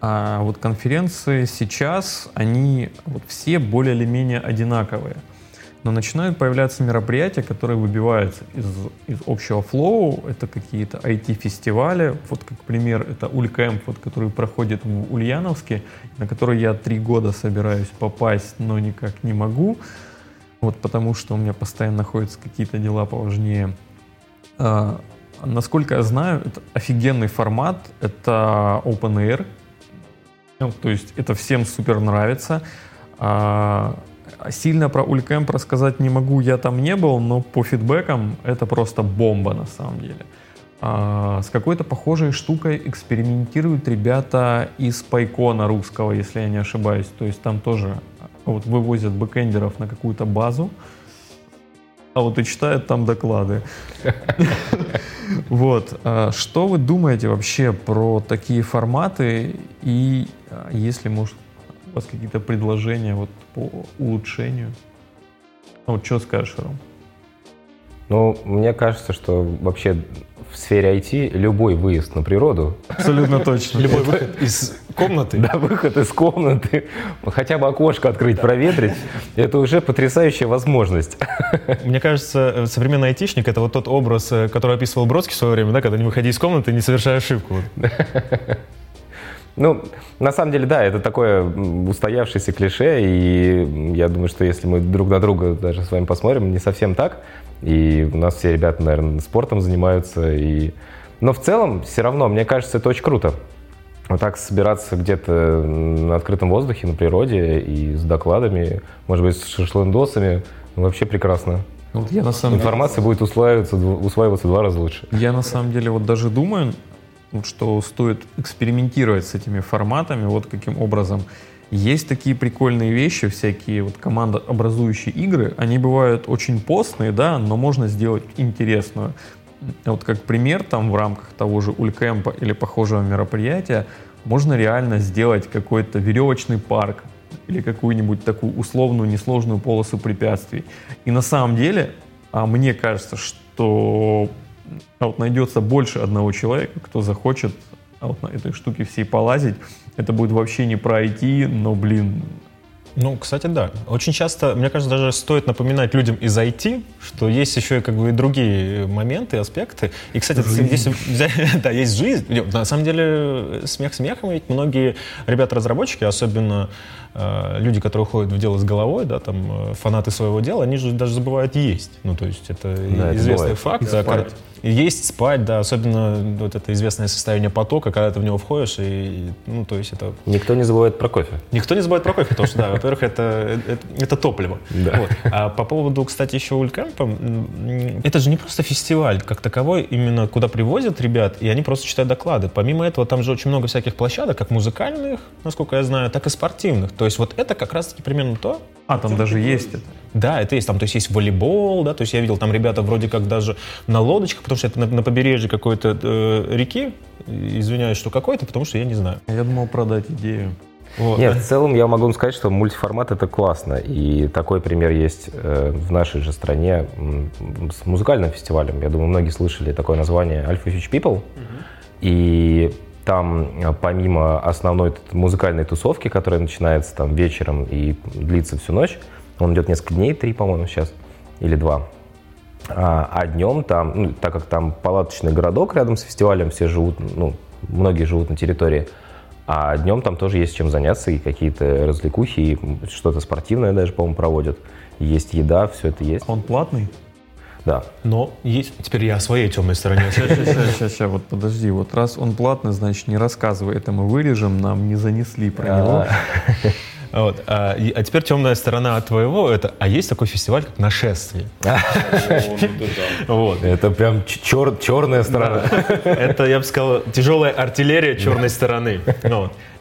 А вот конференции сейчас, они вот все более или менее одинаковые. Но начинают появляться мероприятия, которые выбиваются из, из общего флоу. Это какие-то IT-фестивали. Вот как пример, это Улькэмп, вот, который проходит в Ульяновске, на который я три года собираюсь попасть, но никак не могу. Вот потому что у меня постоянно находятся какие-то дела поважнее. А, насколько я знаю, это офигенный формат. Это Open Air. Ну, то есть это всем супер нравится. А, сильно про Улькэмп рассказать не могу, я там не был, но по фидбэкам это просто бомба на самом деле. А, с какой-то похожей штукой экспериментируют ребята из Пайкона русского, если я не ошибаюсь. То есть там тоже вот вывозят бэкэндеров на какую-то базу, а вот и читают там доклады. Вот. А что вы думаете вообще про такие форматы? И а, если, может, у вас какие-то предложения вот по улучшению? Ну, вот что скажешь, Ром? Ну, мне кажется, что вообще в сфере IT любой выезд на природу... Абсолютно точно. Любой выход из комнаты. Да, выход из комнаты. Хотя бы окошко открыть, проветрить. Это уже потрясающая возможность. Мне кажется, современный айтишник — это вот тот образ, э, который описывал Бродский в свое время, да, когда не выходи из комнаты, не совершая ошибку. Ну, на самом деле, да, это такое устоявшееся клише, и я думаю, что если мы друг на друга даже с вами посмотрим, не совсем так. И у нас все ребята, наверное, спортом занимаются. И... Но в целом, все равно, мне кажется, это очень круто. Вот так собираться где-то на открытом воздухе, на природе и с докладами, может быть, с шашлындосами, вообще прекрасно. Вот я на самом Информация деле... будет усваиваться, усваиваться в два раза лучше. Я на самом деле вот даже думаю, что стоит экспериментировать с этими форматами, вот каким образом. Есть такие прикольные вещи, всякие вот командообразующие игры, они бывают очень постные, да, но можно сделать интересную. Вот как пример, там в рамках того же Улькэмпа или похожего мероприятия можно реально сделать какой-то веревочный парк или какую-нибудь такую условную несложную полосу препятствий. И на самом деле, а мне кажется, что вот найдется больше одного человека, кто захочет а вот на этой штуке всей полазить. Это будет вообще не про IT, но, блин, ну, кстати, да. Очень часто, мне кажется, даже стоит напоминать людям из IT, что есть еще и как бы и другие моменты, аспекты. И, кстати, жизнь. здесь да, есть жизнь. На самом деле, смех смехом, ведь многие ребята-разработчики, особенно люди, которые уходят в дело с головой, да, там, э, фанаты своего дела, они же даже забывают есть. Ну, то есть это да, известный это факт. Да, есть, спать, да, особенно вот это известное состояние потока, когда ты в него входишь, и, ну, то есть это... Никто не забывает про кофе. Никто не забывает про кофе, потому что, да, во-первых, это, это, это топливо. Да. Вот. А по поводу, кстати, еще Улькэмпа, это же не просто фестиваль как таковой, именно куда привозят ребят, и они просто читают доклады. Помимо этого, там же очень много всяких площадок, как музыкальных, насколько я знаю, так и спортивных. То есть вот это как раз-таки примерно то, а, там даже есть это. Да, это есть. Там, то есть есть волейбол, да, то есть я видел там ребята вроде как даже на лодочках, потому что это на, на побережье какой-то э, реки, извиняюсь, что какой-то, потому что я не знаю. Я думал продать идею. Вот. Нет, в целом я могу сказать, что мультиформат это классно. И такой пример есть э, в нашей же стране с музыкальным фестивалем. Я думаю, многие слышали такое название Alpha Huge People. Угу. И там э, помимо основной музыкальной тусовки, которая начинается там вечером и длится всю ночь, он идет несколько дней, три, по-моему, сейчас, или два. А, а днем там, ну, так как там палаточный городок рядом с фестивалем, все живут, ну, многие живут на территории, а днем там тоже есть чем заняться, и какие-то развлекухи, и что-то спортивное даже, по-моему, проводят. Есть еда, все это есть. Он платный? Да. Но есть... Теперь я о своей темной стороне. Сейчас, сейчас, сейчас, сейчас, вот подожди. Вот раз он платный, значит, не рассказывай. Это мы вырежем, нам не занесли про него. Вот. А, и, а теперь темная сторона твоего это. А есть такой фестиваль, как нашествие. Вот. Это прям чер, черная сторона. Это, я бы сказал, тяжелая артиллерия черной стороны.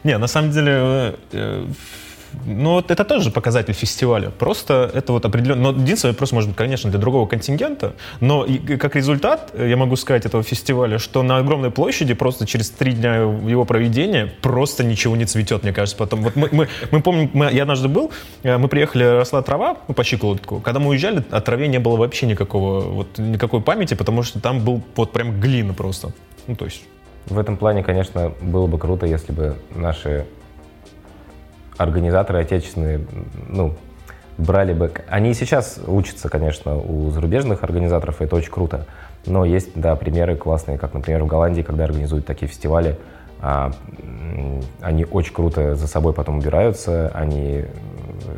Не, на самом деле э, ну, вот это тоже показатель фестиваля. Просто это вот определенно... Но единственное, просто, может быть, конечно, для другого контингента, но как результат, э, я могу сказать, этого фестиваля, что на огромной площади просто через три дня его проведения просто ничего не цветет, мне кажется. Потом, вот мы, мы, мы помним, мы, я однажды был, э, мы приехали, росла трава ну, по щиколотку. Когда мы уезжали, о траве не было вообще никакого, вот, никакой памяти, потому что там был вот прям глина просто. Ну, то есть... В этом плане, конечно, было бы круто, если бы наши организаторы отечественные, ну, брали бы... Они сейчас учатся, конечно, у зарубежных организаторов, и это очень круто. Но есть, да, примеры классные, как, например, в Голландии, когда организуют такие фестивали, а, они очень круто за собой потом убираются, они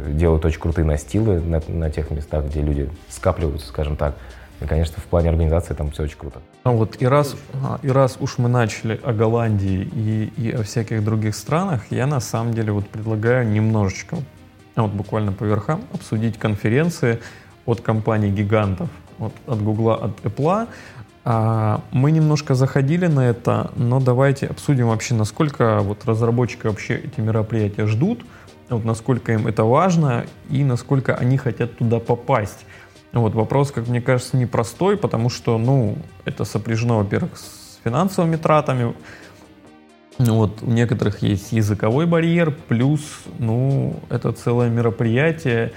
делают очень крутые настилы на, на тех местах, где люди скапливаются, скажем так. И, конечно, в плане организации там все очень круто. А вот и раз, и раз уж мы начали о Голландии и, и о всяких других странах, я на самом деле вот предлагаю немножечко, вот буквально по верхам, обсудить конференции от компаний-гигантов, вот от Гугла, от Apple. А, мы немножко заходили на это, но давайте обсудим вообще, насколько вот разработчики вообще эти мероприятия ждут, вот насколько им это важно и насколько они хотят туда попасть. Вот вопрос, как мне кажется, непростой, потому что, ну, это сопряжено, во-первых, с финансовыми тратами. Ну, вот у некоторых есть языковой барьер, плюс, ну, это целое мероприятие,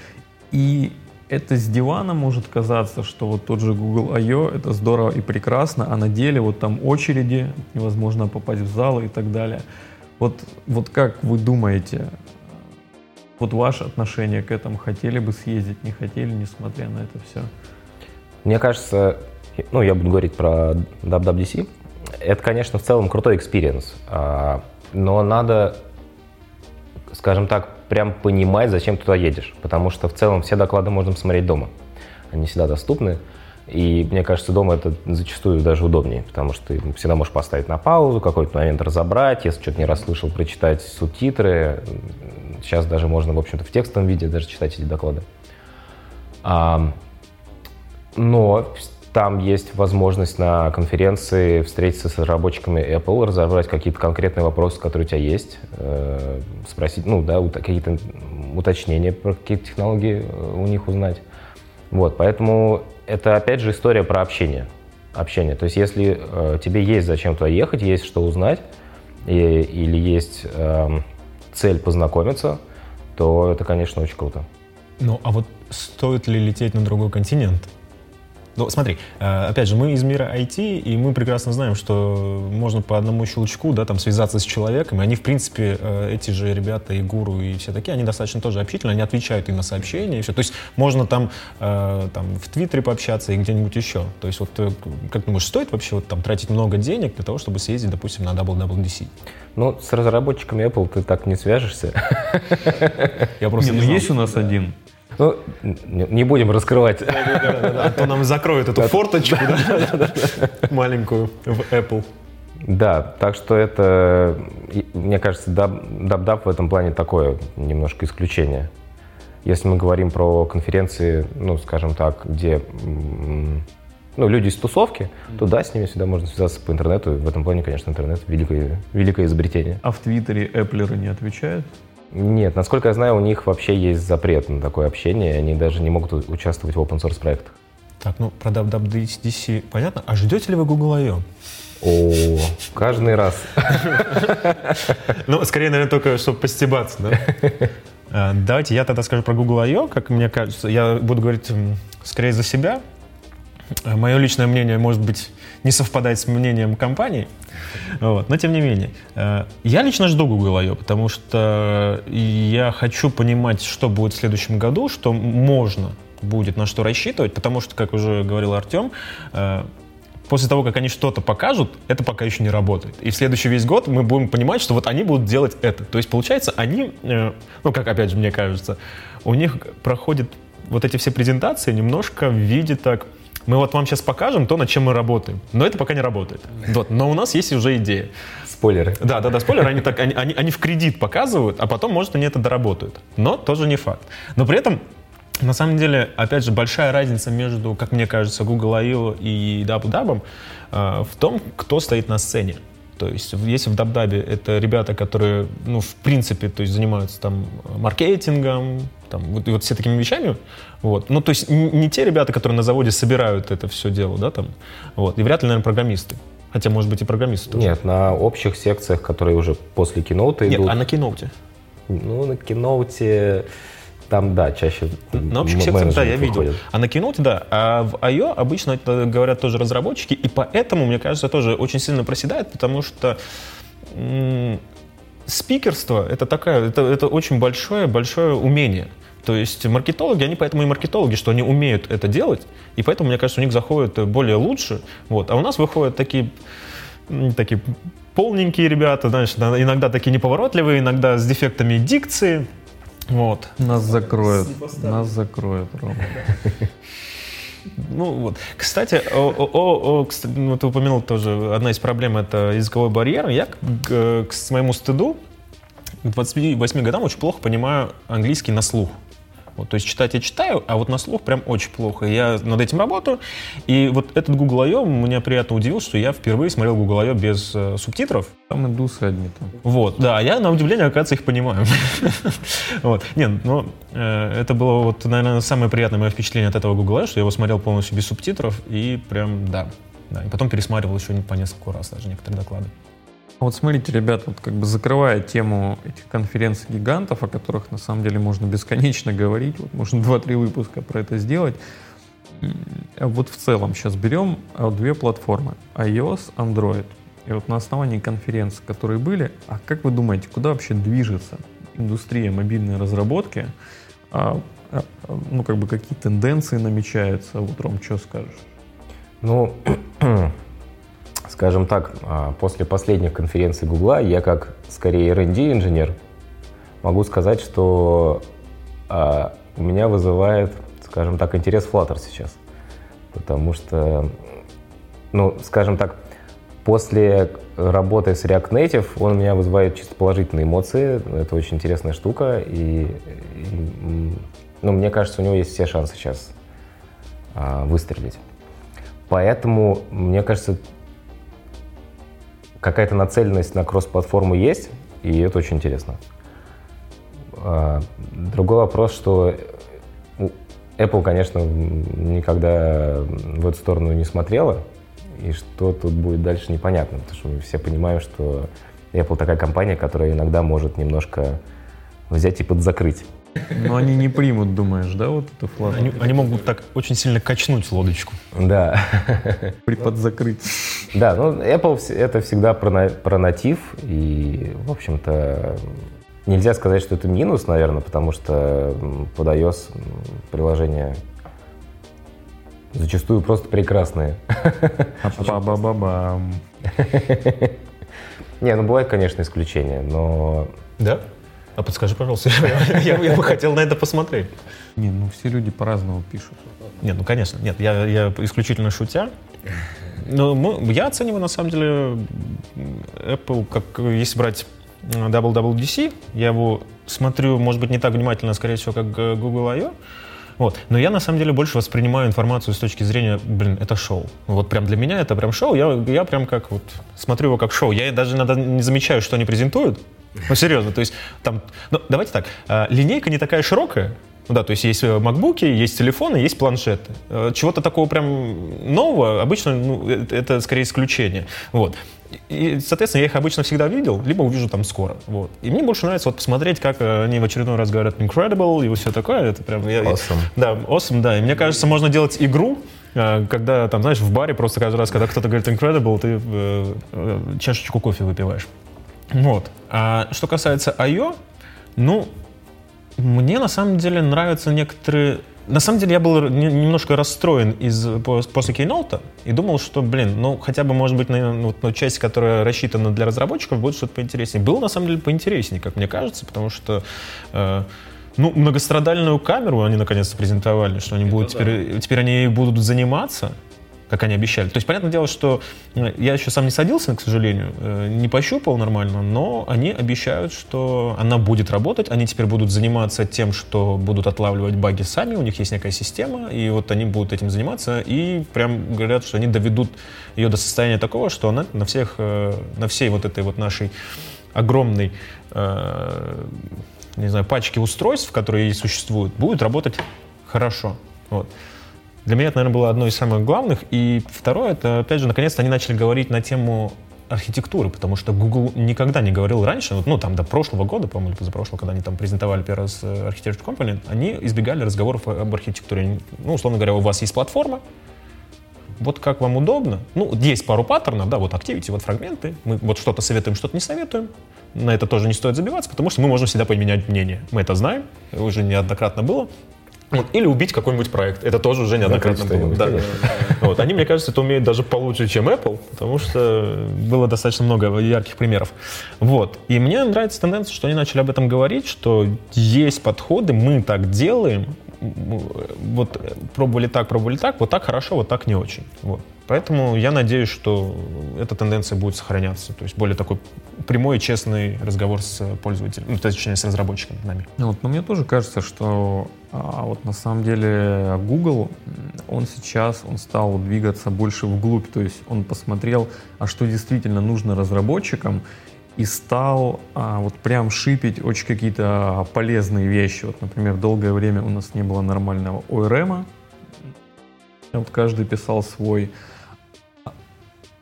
и это с дивана может казаться, что вот тот же Google I.O. это здорово и прекрасно, а на деле вот там очереди, невозможно попасть в зал и так далее. Вот, вот как вы думаете, вот ваше отношение к этому, хотели бы съездить, не хотели, несмотря на это все? Мне кажется, ну, я буду говорить про WWDC. Это, конечно, в целом крутой experience, а, но надо, скажем так, прям понимать, зачем туда едешь, потому что в целом все доклады можно посмотреть дома. Они всегда доступны. И мне кажется, дома это зачастую даже удобнее, потому что ты всегда можешь поставить на паузу, какой-то момент разобрать, если что-то не расслышал, прочитать субтитры. Сейчас даже можно, в общем-то, в текстовом виде даже читать эти доклады. Но там есть возможность на конференции встретиться с разработчиками Apple, разобрать какие-то конкретные вопросы, которые у тебя есть, э, спросить, ну да, какие-то уточнения про какие-то технологии э, у них узнать. Вот, поэтому это опять же история про общение. Общение. То есть если э, тебе есть зачем туда ехать, есть что узнать, и, или есть э, цель познакомиться, то это, конечно, очень круто. Ну, а вот стоит ли лететь на другой континент? Ну, смотри, э, опять же, мы из мира IT, и мы прекрасно знаем, что можно по одному щелчку, да, там, связаться с человеком, и они, в принципе, э, эти же ребята, и гуру, и все такие, они достаточно тоже общительны, они отвечают и на сообщения, и все. То есть можно там, э, там в Твиттере пообщаться и где-нибудь еще. То есть вот, как думаешь, стоит вообще вот там тратить много денег для того, чтобы съездить, допустим, на WWDC? Ну, с разработчиками Apple ты так не свяжешься. Я просто не, ну есть у нас один. Ну, не будем раскрывать. А то нам закроют эту форточку маленькую в Apple. Да, так что это, мне кажется, DubDub в этом плане такое немножко исключение. Если мы говорим про конференции, ну, скажем так, где ну, люди из тусовки, то да, с ними всегда можно связаться по интернету. В этом плане, конечно, интернет великое, великое изобретение. А в Твиттере Эпплеры не отвечают? Нет, насколько я знаю, у них вообще есть запрет на такое общение, они даже не могут участвовать в open source проектах. Так, ну про WWDC понятно. А ждете ли вы Google I.O.? О, каждый раз. Ну, скорее, наверное, только чтобы постебаться, да? А, давайте я тогда скажу про Google I.O., как мне кажется. Я буду говорить скорее за себя. Мое личное мнение, может быть, не совпадает с мнением компании. Вот. Но тем не менее. Э, я лично жду Google I.O., потому что я хочу понимать, что будет в следующем году, что можно будет на что рассчитывать, потому что, как уже говорил Артем, э, после того, как они что-то покажут, это пока еще не работает. И в следующий весь год мы будем понимать, что вот они будут делать это. То есть, получается, они, э, ну, как опять же мне кажется, у них проходят вот эти все презентации немножко в виде так, мы вот вам сейчас покажем то, над чем мы работаем. Но это пока не работает. Вот. Но у нас есть уже идея. Спойлеры. Да, да, да, спойлеры, они, так, они, они, они в кредит показывают, а потом, может, они это доработают. Но тоже не факт. Но при этом на самом деле, опять же, большая разница между, как мне кажется, Google I.O. и DubDub э, в том, кто стоит на сцене. То есть, если в Дабдабе это ребята, которые, ну, в принципе, то есть занимаются там маркетингом, там, вот, вот все такими вещами, вот. Ну, то есть не, не те ребята, которые на заводе собирают это все дело, да, там, вот, и вряд ли, наверное, программисты. Хотя, может быть, и программисты тоже. Нет, на общих секциях, которые уже после киноута идут. Нет, а на киноуте? Ну, на киноуте... Там, да, чаще На общих секциях, да, я видел. А на Keynote, да. А в I.O. обычно это говорят тоже разработчики, и поэтому, мне кажется, тоже очень сильно проседает, потому что м- спикерство — это такая, это, это очень большое, большое умение. То есть маркетологи, они поэтому и маркетологи, что они умеют это делать, и поэтому, мне кажется, у них заходит более лучше. Вот. А у нас выходят такие, такие полненькие ребята, знаешь, иногда такие неповоротливые, иногда с дефектами дикции, вот. Нас закроют. Нас закроют, Рома. Ну вот. Кстати, о, о, о, кстати, ну, ты упомянул тоже, одна из проблем это языковой барьер. Я, к, к своему стыду, к 28 годам очень плохо понимаю английский на слух. Вот, то есть читать я читаю, а вот на слух прям очень плохо. Я над этим работаю. И вот этот Google I.O. меня приятно удивил, что я впервые смотрел Google I.O. без э, субтитров. Там индусы одни там. Вот, да, я на удивление, оказывается, их понимаю. вот. Нет, но э, это было вот, наверное, самое приятное мое впечатление от этого Google I.O., что я его смотрел полностью без субтитров и прям, да. Да, и потом пересматривал еще по несколько раз даже некоторые доклады. Вот смотрите, ребят, вот как бы закрывая тему этих конференций гигантов, о которых на самом деле можно бесконечно говорить, вот можно 2-3 выпуска про это сделать. Вот в целом сейчас берем а, две платформы, iOS, Android. И вот на основании конференций, которые были, а как вы думаете, куда вообще движется индустрия мобильной разработки? А, а, ну, как бы какие тенденции намечаются? Вот, Ром, что скажешь? Ну, Скажем так, а, после последних конференций Гугла я как скорее R&D инженер могу сказать, что а, у меня вызывает, скажем так, интерес Flutter сейчас. Потому что, ну, скажем так, после работы с React Native он у меня вызывает чисто положительные эмоции. Это очень интересная штука. И, и ну, мне кажется, у него есть все шансы сейчас а, выстрелить. Поэтому, мне кажется, какая-то нацеленность на кросс-платформу есть, и это очень интересно. А, другой вопрос, что Apple, конечно, никогда в эту сторону не смотрела, и что тут будет дальше непонятно, потому что мы все понимаем, что Apple такая компания, которая иногда может немножко взять и подзакрыть. Но они не примут, думаешь, да, вот эту флаг? Они, они могут так очень сильно качнуть лодочку. Да. При подзакрыть. Да, ну Apple это всегда про, про натив, и, в общем-то, нельзя сказать, что это минус, наверное, потому что под iOS приложения зачастую просто прекрасные. Ба-ба-ба-бам. Не, ну бывают, конечно, исключения, но... Да? А подскажи, пожалуйста, я, бы хотел на это посмотреть. Не, ну все люди по-разному пишут. Нет, ну конечно, нет, я, я исключительно шутя. Но мы, я оцениваю, на самом деле, Apple, как если брать WWDC, я его смотрю, может быть, не так внимательно, скорее всего, как Google I.O., вот. Но я на самом деле больше воспринимаю информацию с точки зрения, блин, это шоу. Вот прям для меня это прям шоу. Я, я прям как вот смотрю его как шоу. Я даже иногда не замечаю, что они презентуют. Ну, серьезно, то есть там, ну, давайте так, а, линейка не такая широкая, ну да, то есть есть макбуки, есть телефоны, есть планшеты. Э, чего-то такого прям нового обычно ну, э, это скорее исключение. Вот. И, соответственно, я их обычно всегда видел, либо увижу там скоро. Вот. И мне больше нравится вот посмотреть, как э, они в очередной раз говорят incredible и все такое. Это прям... Я, awesome. Да, awesome, да. И мне кажется, можно делать игру, когда, там, знаешь, в баре просто каждый раз, когда кто-то говорит incredible, ты э, чашечку кофе выпиваешь. Вот. А что касается I.O., ну, мне на самом деле нравятся некоторые... На самом деле я был немножко расстроен из, после Keynote и думал, что, блин, ну хотя бы, может быть, наверное, вот, ну, часть, которая рассчитана для разработчиков, будет что-то поинтереснее. Было, на самом деле, поинтереснее, как мне кажется, потому что... Э, ну, многострадальную камеру они наконец-то презентовали, что они Это будут да. теперь, теперь они будут заниматься как они обещали. То есть, понятное дело, что э, я еще сам не садился, к сожалению, э, не пощупал нормально, но они обещают, что она будет работать, они теперь будут заниматься тем, что будут отлавливать баги сами, у них есть некая система, и вот они будут этим заниматься, и прям говорят, что они доведут ее до состояния такого, что она на всех, э, на всей вот этой вот нашей огромной не знаю, пачке устройств, которые существуют, будет работать хорошо. Вот. Для меня это, наверное, было одно из самых главных. И второе, это, опять же, наконец-то они начали говорить на тему архитектуры, потому что Google никогда не говорил раньше, ну, там, до прошлого года, по-моему, или позапрошлого, когда они там презентовали первый раз э, Architecture Company, они избегали разговоров об архитектуре. Ну, условно говоря, у вас есть платформа, вот как вам удобно. Ну, есть пару паттернов, да, вот Activity, вот фрагменты. Мы вот что-то советуем, что-то не советуем. На это тоже не стоит забиваться, потому что мы можем всегда поменять мнение. Мы это знаем, уже неоднократно было. Вот. Или убить какой-нибудь проект. Это тоже уже неоднократно было. Да. Вот. Они, мне кажется, это умеют даже получше, чем Apple, потому что было достаточно много ярких примеров. Вот. И мне нравится тенденция, что они начали об этом говорить, что есть подходы, мы так делаем, вот пробовали так, пробовали так, вот так хорошо, вот так не очень. Вот. Поэтому я надеюсь, что эта тенденция будет сохраняться. То есть более такой прямой и честный разговор с пользователем, ну, точнее, с разработчиком нами. Вот, но мне тоже кажется, что а, вот на самом деле Google, он сейчас, он стал двигаться больше вглубь, то есть он посмотрел, а что действительно нужно разработчикам, и стал а, вот прям шипить очень какие-то полезные вещи. Вот, например, долгое время у нас не было нормального ORM. Вот каждый писал свой.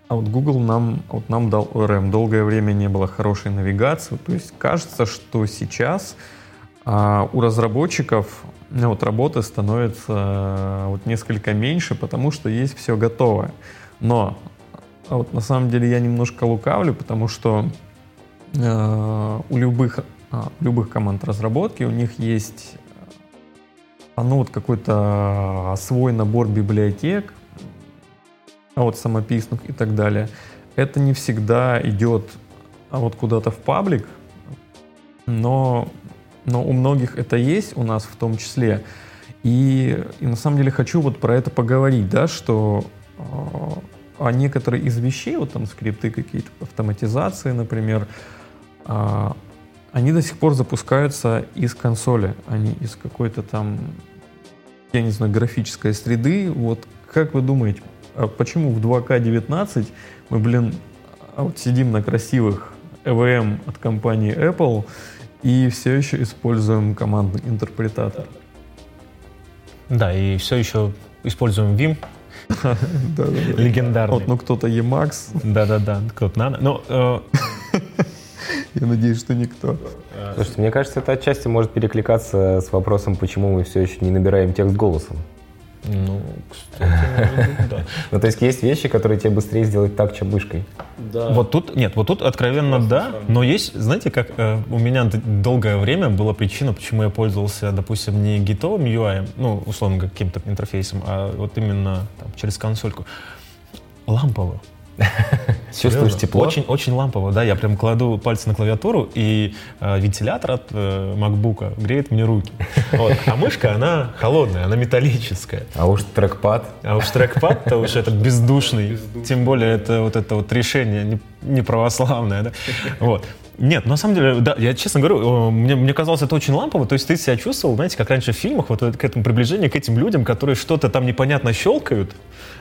А вот Google нам, вот нам дал ORM. Долгое время не было хорошей навигации. То есть кажется, что сейчас а, у разработчиков ну, вот работы становится а, вот несколько меньше, потому что есть все готовое. Но а вот на самом деле я немножко лукавлю, потому что Э, у любых, а, любых команд разработки у них есть э, ну, вот какой-то свой набор библиотек, а вот самописных и так далее. Это не всегда идет а вот куда-то в паблик, но, но у многих это есть, у нас в том числе. И, и на самом деле хочу вот про это поговорить, да, что э, а некоторые из вещей, вот там скрипты какие-то, автоматизации, например, а, они до сих пор запускаются из консоли, а из какой-то там я не знаю, графической среды. Вот как вы думаете, а почему в 2К19 мы, блин, а вот сидим на красивых EVM от компании Apple и все еще используем командный интерпретатор? Да, и все еще используем Vim, Легендарный. Вот, ну кто-то Emacs. Да-да-да, кто-то Nano. Ну, э, Я надеюсь, что никто. Слушайте, мне кажется, это отчасти может перекликаться с вопросом, почему мы все еще не набираем текст голосом. Ну, кстати, быть, да. Ну, то есть есть вещи, которые тебе быстрее сделать так, чем мышкой. Да. Вот тут, нет, вот тут откровенно да, но есть, знаете, как э, у меня долгое время была причина, почему я пользовался, допустим, не гитовым UI, ну, условно, каким-то интерфейсом, а вот именно там, через консольку. Лампово. Чувствуешь тепло? Очень, очень лампово, да. Я прям кладу пальцы на клавиатуру, и э, вентилятор от э, MacBook греет мне руки. Вот. А мышка, она холодная, она металлическая. А уж трекпад? А уж трекпад-то уж этот бездушный. Тем более это вот это вот решение не, не православное, да. Вот. Нет, на самом деле, да, я честно говорю, мне, мне казалось это очень лампово, то есть ты себя чувствовал, знаете, как раньше в фильмах, вот к этому приближению, к этим людям, которые что-то там непонятно щелкают,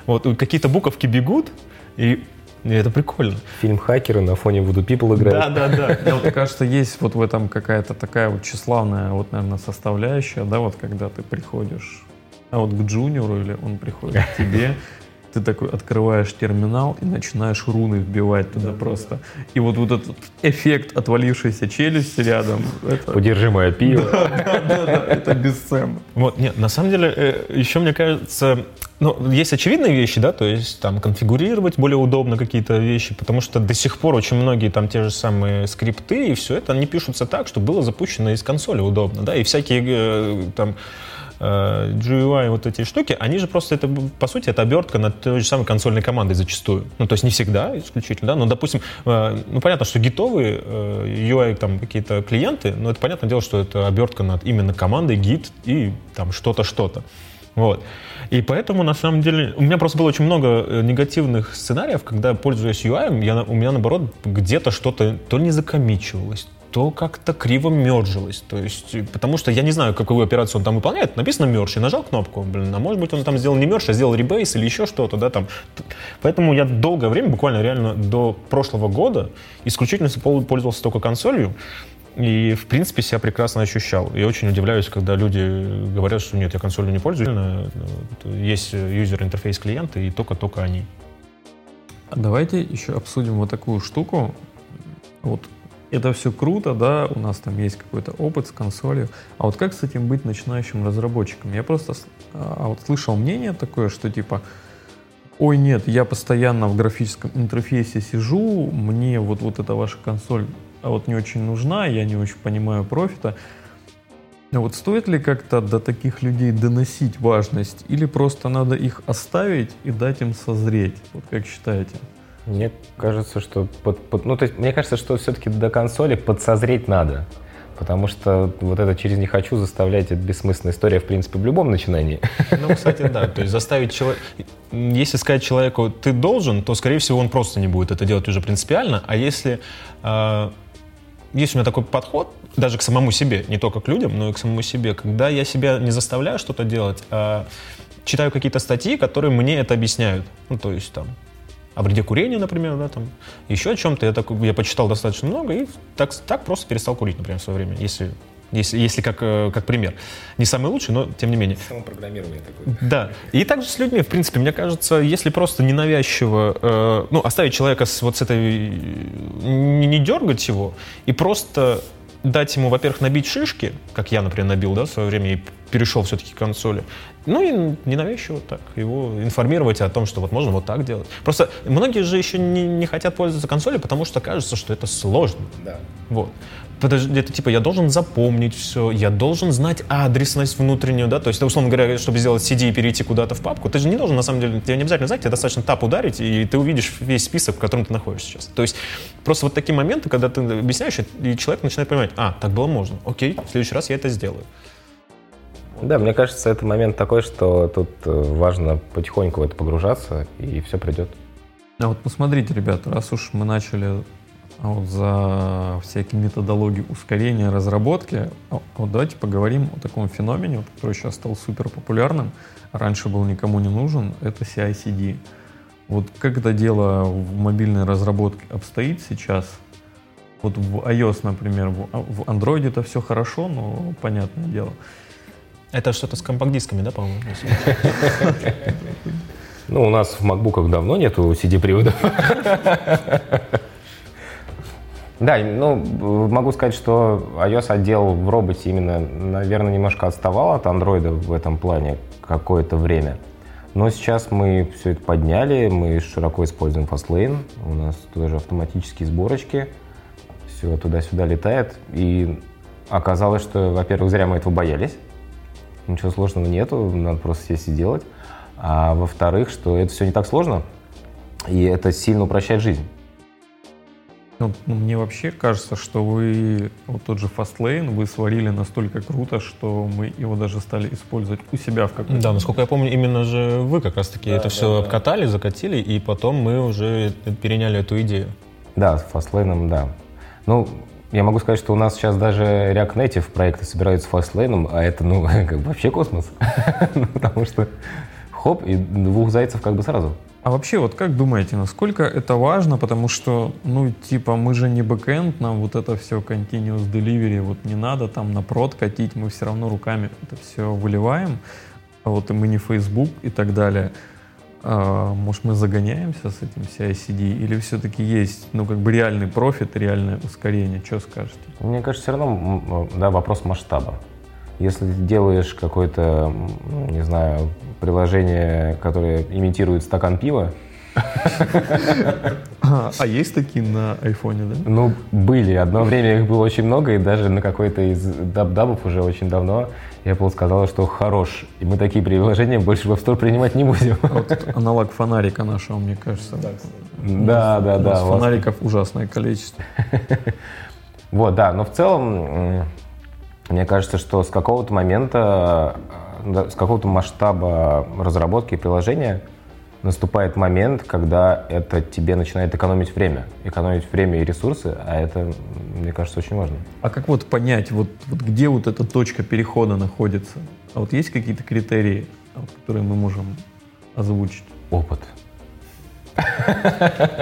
вот какие-то буковки бегут, и это прикольно. Фильм «Хакеры» на фоне Voodoo People играет. Да, да, да. Мне вот кажется, есть вот в этом какая-то такая вот тщеславная, вот, наверное, составляющая, да, вот когда ты приходишь, а вот к джуниору или он приходит к тебе, ты такой открываешь терминал и начинаешь руны вбивать туда да, просто. Да. И вот, вот этот эффект отвалившейся челюсти рядом. Это... Удержимое пиво. Да, да, да, да, это бесценно. Вот, нет, на самом деле, э, еще мне кажется, ну, есть очевидные вещи, да, то есть там конфигурировать более удобно какие-то вещи, потому что до сих пор очень многие там те же самые скрипты и все это, они пишутся так, что было запущено из консоли удобно, да, и всякие э, там э, GUI вот эти штуки, они же просто это, по сути, это обертка над той же самой консольной командой зачастую. Ну, то есть не всегда исключительно, да, но, допустим, э, ну, понятно, что гитовые э, UI там какие-то клиенты, но это понятное дело, что это обертка над именно командой git и там что-то, что-то. Вот. И поэтому, на самом деле, у меня просто было очень много э, негативных сценариев, когда, пользуясь UI, я, у меня, наоборот, где-то что-то то не закомичивалось, то как-то криво мержилось. То есть, потому что я не знаю, какую операцию он там выполняет. Написано мерч, я нажал кнопку, блин, а может быть он там сделал не мерч, а сделал ребейс или еще что-то, да, там. Поэтому я долгое время, буквально реально до прошлого года, исключительно пользовался только консолью. И, в принципе, себя прекрасно ощущал. Я очень удивляюсь, когда люди говорят, что нет, я консолью не пользуюсь. Есть юзер-интерфейс клиента, и только-только они. Давайте еще обсудим вот такую штуку. Вот это все круто, да, у нас там есть какой-то опыт с консолью. А вот как с этим быть начинающим разработчиком? Я просто а, вот слышал мнение такое, что типа, ой, нет, я постоянно в графическом интерфейсе сижу, мне вот, вот эта ваша консоль а вот не очень нужна, я не очень понимаю профита. Вот стоит ли как-то до таких людей доносить важность, или просто надо их оставить и дать им созреть? Вот как считаете? Мне кажется, что под, под, ну, то есть, мне кажется, что все-таки до консоли подсозреть надо. Потому что вот это через «не хочу» заставлять, это бессмысленная история, в принципе, в любом начинании. Ну, кстати, да. То есть заставить человека... Если сказать человеку «ты должен», то, скорее всего, он просто не будет это делать уже принципиально. А если э, есть у меня такой подход, даже к самому себе, не только к людям, но и к самому себе, когда я себя не заставляю что-то делать, а читаю какие-то статьи, которые мне это объясняют. Ну, то есть там о вреде курения, например, да, там, еще о чем-то. Я, так, я почитал достаточно много и так, так просто перестал курить, например, в свое время, если если, если как, э, как пример. Не самый лучший, но тем не менее. Самопрограммирование такое. Да. И также с людьми, в принципе, мне кажется, если просто ненавязчиво, э, ну, оставить человека с, вот с этой, не, не дергать его, и просто дать ему, во-первых, набить шишки, как я, например, набил, да, в свое время, и перешел все-таки к консоли. Ну и ненавязчиво так его информировать о том, что вот можно вот так делать. Просто многие же еще не, не хотят пользоваться консолью, потому что кажется, что это сложно. Да. Вот подожди, это типа я должен запомнить все, я должен знать адресность внутреннюю, да, то есть, условно говоря, чтобы сделать CD и перейти куда-то в папку, ты же не должен, на самом деле, тебе не обязательно знать, тебе достаточно тап ударить, и ты увидишь весь список, в котором ты находишься сейчас. То есть, просто вот такие моменты, когда ты объясняешь, и человек начинает понимать, а, так было можно, окей, в следующий раз я это сделаю. Да, мне кажется, это момент такой, что тут э, важно потихоньку в это погружаться, и все придет. А вот посмотрите, ребята, раз уж мы начали вот за всякие методологии ускорения разработки. А вот давайте поговорим о таком феномене, который сейчас стал супер популярным, раньше был никому не нужен, это CI-CD. Вот как это дело в мобильной разработке обстоит сейчас? Вот в iOS, например, в Android это все хорошо, но понятное дело. Это что-то с компакт-дисками, да, по-моему? Ну, у нас в MacBook давно нету CD-приводов. Да, ну, могу сказать, что iOS отдел в роботе именно, наверное, немножко отставал от Android в этом плане какое-то время. Но сейчас мы все это подняли, мы широко используем Fastlane, у нас тоже автоматические сборочки, все туда-сюда летает. И оказалось, что, во-первых, зря мы этого боялись, ничего сложного нету, надо просто сесть и делать. А во-вторых, что это все не так сложно, и это сильно упрощает жизнь. Ну, мне вообще кажется, что вы вот тот же Fastlane вы сварили настолько круто, что мы его даже стали использовать у себя в каком-то... Да, насколько я помню, именно же вы как раз-таки да, это да, все да. обкатали, закатили, и потом мы уже переняли эту идею. Да, с Fastlane, да. Ну, я могу сказать, что у нас сейчас даже React Native проекты собираются с Fastlane, а это, ну, как бы вообще космос. Ну, потому что хоп, и двух зайцев как бы сразу. А вообще, вот как думаете, насколько это важно? Потому что, ну, типа, мы же не бэкэнд, нам вот это все continuous delivery, вот не надо там на прод катить, мы все равно руками это все выливаем. А вот и мы не Facebook и так далее. А, может, мы загоняемся с этим CI-CD или все-таки есть, ну, как бы реальный профит, реальное ускорение? Что скажете? Мне кажется, все равно, да, вопрос масштаба. Если ты делаешь какое-то, не знаю, приложение, которое имитирует стакан пива, а, есть такие на айфоне, да? Ну, были. Одно время их было очень много, и даже на какой-то из dub-dub ов уже очень давно Apple сказала, что хорош. И мы такие приложения больше в App Store принимать не будем. Вот аналог фонарика нашего, мне кажется. Да, да, да. Фонариков ужасное количество. Вот, да. Но в целом мне кажется, что с какого-то момента, с какого-то масштаба разработки приложения наступает момент, когда это тебе начинает экономить время. Экономить время и ресурсы, а это, мне кажется, очень важно. А как вот понять, вот, вот где вот эта точка перехода находится? А вот есть какие-то критерии, которые мы можем озвучить? Опыт.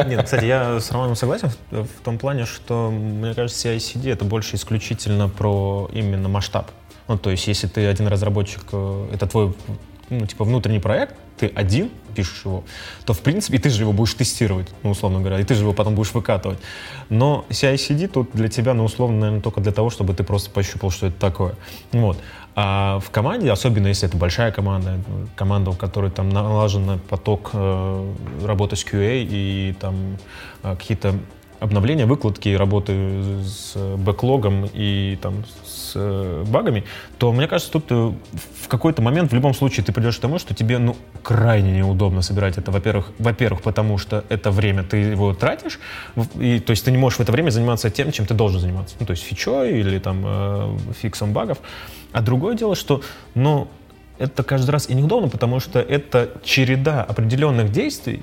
Нет, кстати, я с Романом согласен в, в том плане, что, мне кажется, CI-CD это больше исключительно про именно масштаб. Ну, то есть, если ты один разработчик, э, это твой, ну, типа, внутренний проект, ты один пишешь его, то, в принципе, и ты же его будешь тестировать, ну, условно говоря, и ты же его потом будешь выкатывать. Но CI-CD тут для тебя, ну, условно, наверное, только для того, чтобы ты просто пощупал, что это такое. Вот. А в команде, особенно если это большая команда, команда, у которой там налажен поток э, работы с QA и там э, какие-то обновления, выкладки, работы с бэклогом и там с э, багами, то мне кажется, тут э, в какой-то момент в любом случае ты придешь к тому, что тебе ну крайне неудобно собирать это. Во-первых, во-первых, потому что это время ты его тратишь, и то есть ты не можешь в это время заниматься тем, чем ты должен заниматься, ну то есть фичой или там э, фиксом багов. А другое дело, что ну это каждый раз и неудобно, потому что это череда определенных действий,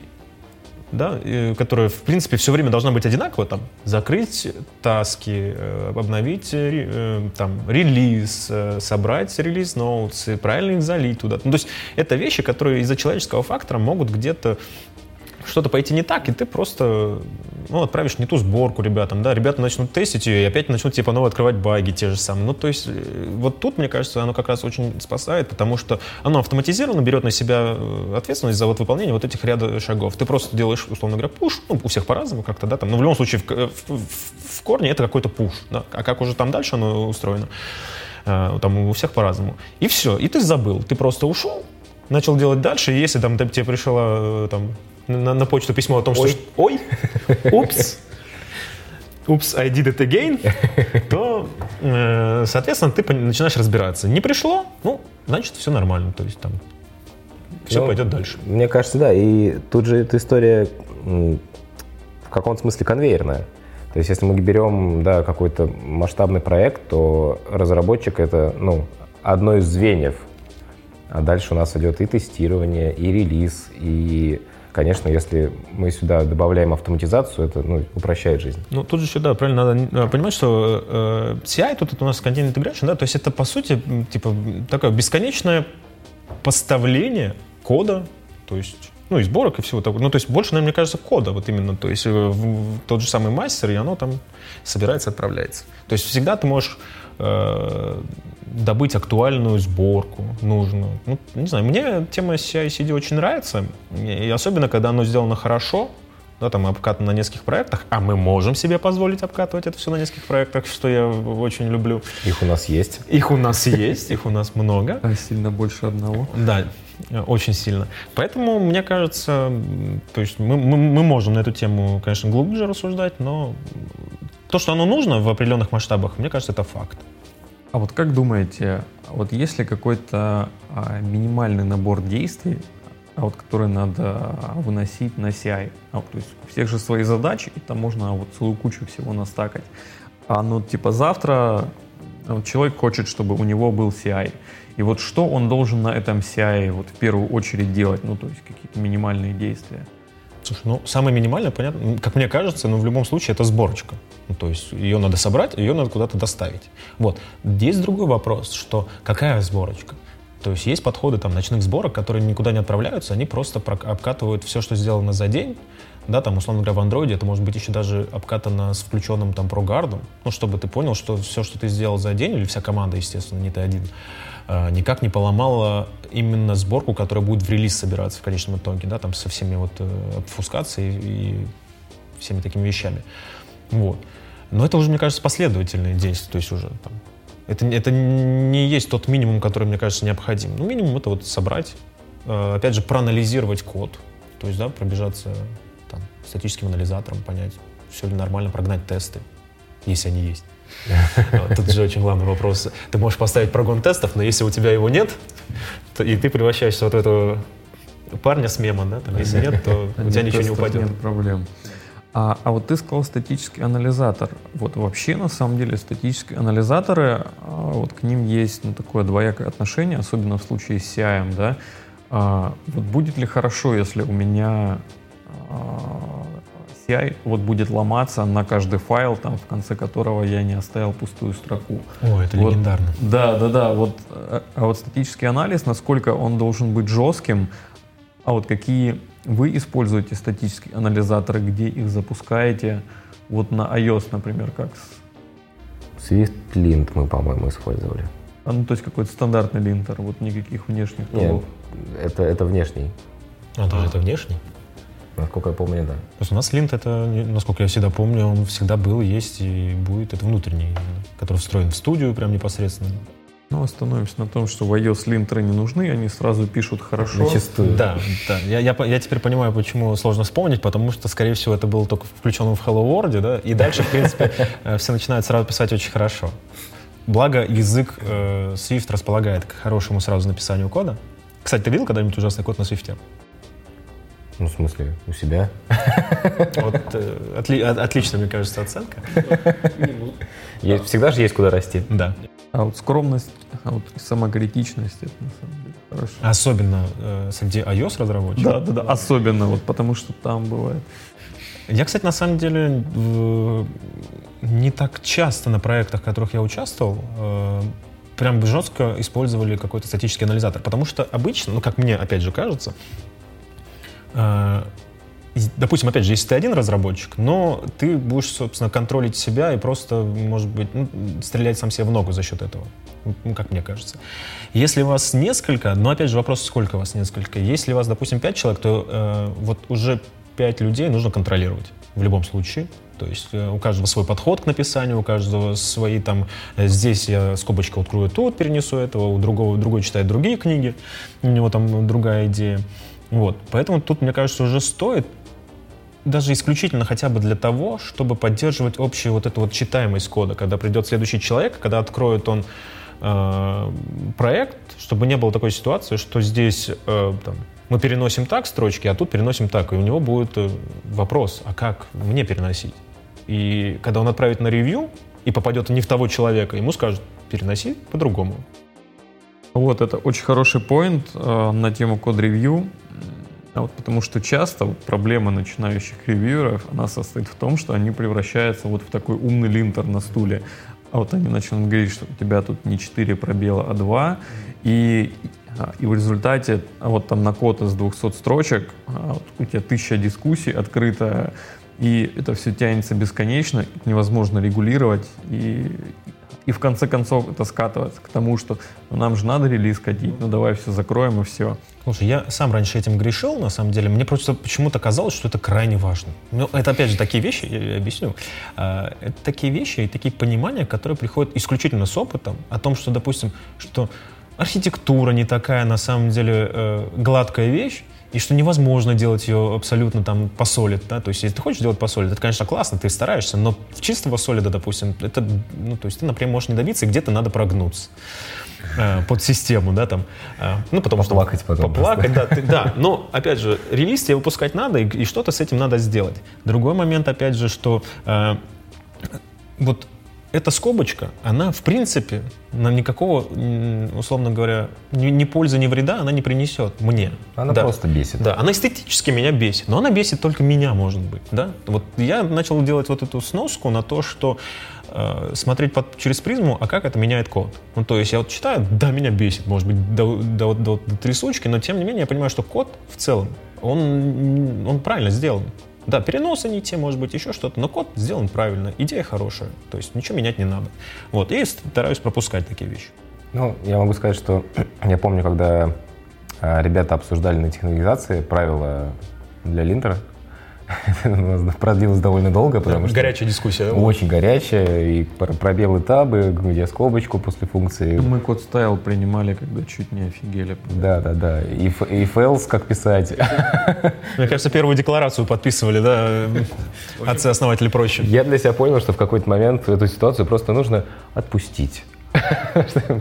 да, которая, в принципе, все время должна быть одинакова, там, закрыть таски, э, обновить э, там, релиз, э, собрать релиз-ноутсы, правильно их залить туда. Ну, то есть это вещи, которые из-за человеческого фактора могут где-то что-то пойти не так, и ты просто ну, отправишь не ту сборку ребятам, да, ребята начнут тестить ее и опять начнут типа новые открывать баги те же самые. Ну, то есть э, вот тут, мне кажется, оно как раз очень спасает, потому что оно автоматизированно берет на себя э, ответственность за вот выполнение вот этих ряда шагов. Ты просто делаешь, условно говоря, пуш, ну, у всех по-разному как-то, да, там, но в любом случае в, в, в корне это какой-то пуш, да, а как уже там дальше оно устроено, э, там у всех по-разному. И все, и ты забыл, ты просто ушел, начал делать дальше, и если там тебе пришло там на, на почту письмо о том, ой. что «Ой, упс, упс, I did it again», то, э, соответственно, ты начинаешь разбираться. Не пришло, ну, значит, все нормально, то есть там все ну, пойдет дальше. Мне кажется, да, и тут же эта история в каком-то смысле конвейерная. То есть, если мы берем да, какой-то масштабный проект, то разработчик это ну, одно из звеньев. А дальше у нас идет и тестирование, и релиз, и конечно, если мы сюда добавляем автоматизацию, это ну, упрощает жизнь. Ну, тут же еще, да, правильно, надо э, понимать, что э, CI, тут это у нас Content Integration, да, то есть это, по сути, типа, такое бесконечное поставление кода, то есть ну, и сборок, и всего такого. Ну, то есть больше, наверное, мне кажется, кода вот именно. То есть в, в тот же самый мастер, и оно там собирается, отправляется. То есть всегда ты можешь э, добыть актуальную сборку нужную. Ну, не знаю, мне тема CI-CD очень нравится, и особенно, когда оно сделано хорошо, да, там обкатано на нескольких проектах, а мы можем себе позволить обкатывать это все на нескольких проектах, что я очень люблю. Их у нас есть. Их у нас есть, их у нас много. А сильно больше одного. Да, очень сильно. Поэтому, мне кажется, то есть мы, мы, мы можем на эту тему, конечно, глубже рассуждать, но то, что оно нужно в определенных масштабах, мне кажется, это факт. А вот как думаете, вот есть ли какой-то а, минимальный набор действий, а вот, который надо выносить на CI? А, то есть всех же свои задачи, и там можно вот целую кучу всего настакать. А ну типа завтра вот человек хочет, чтобы у него был CI. И вот что он должен на этом CI вот в первую очередь делать? Ну то есть какие-то минимальные действия. Слушай, ну, самое минимальное, понятно, как мне кажется, но ну, в любом случае это сборочка. Ну, то есть ее надо собрать, ее надо куда-то доставить. Вот. Есть другой вопрос, что какая сборочка? То есть есть подходы там ночных сборок, которые никуда не отправляются, они просто обкатывают все, что сделано за день, да, там, условно говоря, в андроиде это может быть еще даже обкатано с включенным там прогардом, ну, чтобы ты понял, что все, что ты сделал за день, или вся команда, естественно, не ты один, никак не поломала именно сборку, которая будет в релиз собираться в конечном итоге, да, там со всеми вот э, обфускацией и всеми такими вещами. Вот. Но это уже, мне кажется, последовательные действия, то есть уже там, это, это не есть тот минимум, который, мне кажется, необходим. Ну, минимум это вот собрать, э, опять же, проанализировать код, то есть, да, пробежаться там, статическим анализатором, понять, все ли нормально, прогнать тесты, если они есть. Тут же очень главный вопрос. Ты можешь поставить прогон тестов, но если у тебя его нет, то, и ты превращаешься вот в этого парня с мема, да, там, если нет, то у тебя ничего не упадет. Нет проблем. А, а вот ты сказал статический анализатор. Вот вообще, на самом деле, статические анализаторы, а, вот к ним есть ну, такое двоякое отношение, особенно в случае с CI, да. А, вот будет ли хорошо, если у меня а, CI вот будет ломаться на каждый файл, там, в конце которого я не оставил пустую строку. О, это вот, легендарно. Да, да, да. Вот, а, а вот статический анализ, насколько он должен быть жестким, а вот какие вы используете статические анализаторы, где их запускаете? Вот на iOS, например, как? Swift Lint мы, по-моему, использовали. А, ну, то есть какой-то стандартный линтер, вот никаких внешних Нет, это, это внешний. А, тоже это внешний? Насколько я помню, да. То есть у нас линт, это, насколько я всегда помню, он всегда был, есть и будет. Это внутренний, который встроен в студию прям непосредственно. Ну, остановимся на том, что в iOS линтеры не нужны, они сразу пишут хорошо. Зачастую. Да, да. Я, я, я теперь понимаю, почему сложно вспомнить, потому что, скорее всего, это было только включено в Hello World, да, и дальше, в принципе, э, все начинают сразу писать очень хорошо. Благо, язык э, Swift располагает к хорошему сразу написанию кода. Кстати, ты видел когда-нибудь ужасный код на Swift? Ну, в смысле, у себя? Вот, э, отли, отлично, мне кажется, оценка. Есть, всегда же есть куда расти. Да. А вот скромность, а вот самокритичность, это на самом деле хорошо. Особенно э, среди iOS разработчиков. Да, да, да, особенно, вот потому что там бывает. Я, кстати, на самом деле не так часто на проектах, в которых я участвовал, э, прям жестко использовали какой-то статический анализатор. Потому что обычно, ну, как мне, опять же, кажется, допустим, опять же, если ты один разработчик, но ты будешь, собственно, контролить себя и просто, может быть, ну, стрелять сам себе в ногу за счет этого, ну, как мне кажется. Если вас несколько, но опять же вопрос, сколько вас несколько. Если вас, допустим, пять человек, то э, вот уже пять людей нужно контролировать в любом случае. То есть э, у каждого свой подход к написанию, у каждого свои там, э, здесь я скобочку открою тут, перенесу этого, у другого, другой читает другие книги, у него там другая идея. Вот. Поэтому тут, мне кажется, уже стоит даже исключительно хотя бы для того, чтобы поддерживать общую вот эту вот читаемость кода, когда придет следующий человек, когда откроет он э, проект, чтобы не было такой ситуации, что здесь э, там, мы переносим так строчки, а тут переносим так, и у него будет э, вопрос, а как мне переносить? И когда он отправит на ревью и попадет не в того человека, ему скажут, переноси по-другому. Вот, это очень хороший поинт э, на тему код-ревью. Вот потому что часто вот проблема начинающих ревьюеров, она состоит в том, что они превращаются вот в такой умный линтер на стуле. А вот они начнут говорить, что у тебя тут не 4 пробела, а 2. И, а, и в результате а вот там на код из 200 строчек а, вот у тебя тысяча дискуссий открыто, и это все тянется бесконечно, невозможно регулировать, и, и в конце концов это скатывается к тому, что ну, нам же надо релиз катить, ну давай все закроем и все. Слушай, я сам раньше этим грешил, на самом деле. Мне просто почему-то казалось, что это крайне важно. Ну, это, опять же, такие вещи, я, объясню. А, это такие вещи и такие понимания, которые приходят исключительно с опытом, о том, что, допустим, что архитектура не такая, на самом деле, э, гладкая вещь, и что невозможно делать ее абсолютно там по солид, да, то есть если ты хочешь делать по солид, это, конечно, классно, ты стараешься, но чистого солида, допустим, это, ну, то есть ты, например, можешь не добиться, и где-то надо прогнуться э, под систему, да, там, э, ну, потому что... Поплакать потом. Поплакать, да, ты, да, но, опять же, релиз тебе выпускать надо, и, и что-то с этим надо сделать. Другой момент, опять же, что э, вот эта скобочка, она, в принципе, нам никакого, условно говоря, ни, ни пользы, ни вреда она не принесет мне. Она да. просто бесит. Да, она эстетически меня бесит, но она бесит только меня, может быть, да. Вот я начал делать вот эту сноску на то, что э, смотреть под, через призму, а как это меняет код. Ну, то есть я вот читаю, да, меня бесит, может быть, до, до, до, до трясучки, но тем не менее я понимаю, что код в целом, он, он правильно сделан. Да, переносы не те, может быть, еще что-то, но код сделан правильно, идея хорошая, то есть ничего менять не надо. Вот, и стараюсь пропускать такие вещи. Ну, я могу сказать, что я помню, когда а, ребята обсуждали на технологизации правила для линтера, продлилось довольно долго, потому что... Горячая дискуссия. Очень горячая, и пробелы табы, где скобочку после функции. Мы код стайл принимали, когда чуть не офигели. Да, да, да. И, и как писать. Мне кажется, первую декларацию подписывали, да, отцы-основатели проще. Я для себя понял, что в какой-то момент эту ситуацию просто нужно отпустить.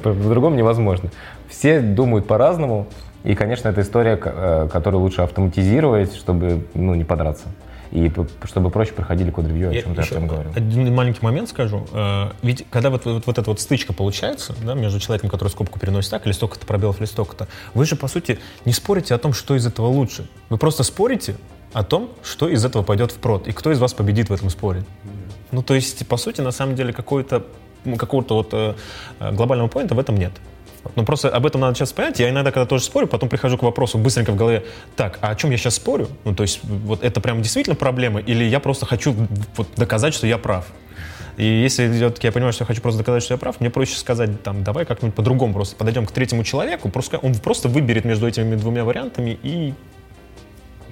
По-другому невозможно. Все думают по-разному, и, конечно, это история, э, которую лучше автоматизировать, чтобы ну, не подраться. И чтобы проще проходили код-ревью, о чем ты Артем говорил. Один маленький момент скажу. Э, ведь когда вот, вот, вот эта вот стычка получается да, между человеком, который скобку переносит так, или столько-то пробелов, или столько-то, вы же, по сути, не спорите о том, что из этого лучше. Вы просто спорите о том, что из этого пойдет в прод, и кто из вас победит в этом споре. Ну, то есть, по сути, на самом деле, какой-то какого-то вот э, глобального поинта в этом нет. Ну, просто об этом надо сейчас понять. Я иногда, когда тоже спорю, потом прихожу к вопросу быстренько в голове, так, а о чем я сейчас спорю? Ну, то есть, вот это прям действительно проблема, или я просто хочу вот, доказать, что я прав? И если все-таки я понимаю, что я хочу просто доказать, что я прав, мне проще сказать, там, давай как-нибудь по-другому просто подойдем к третьему человеку, просто он просто выберет между этими двумя вариантами и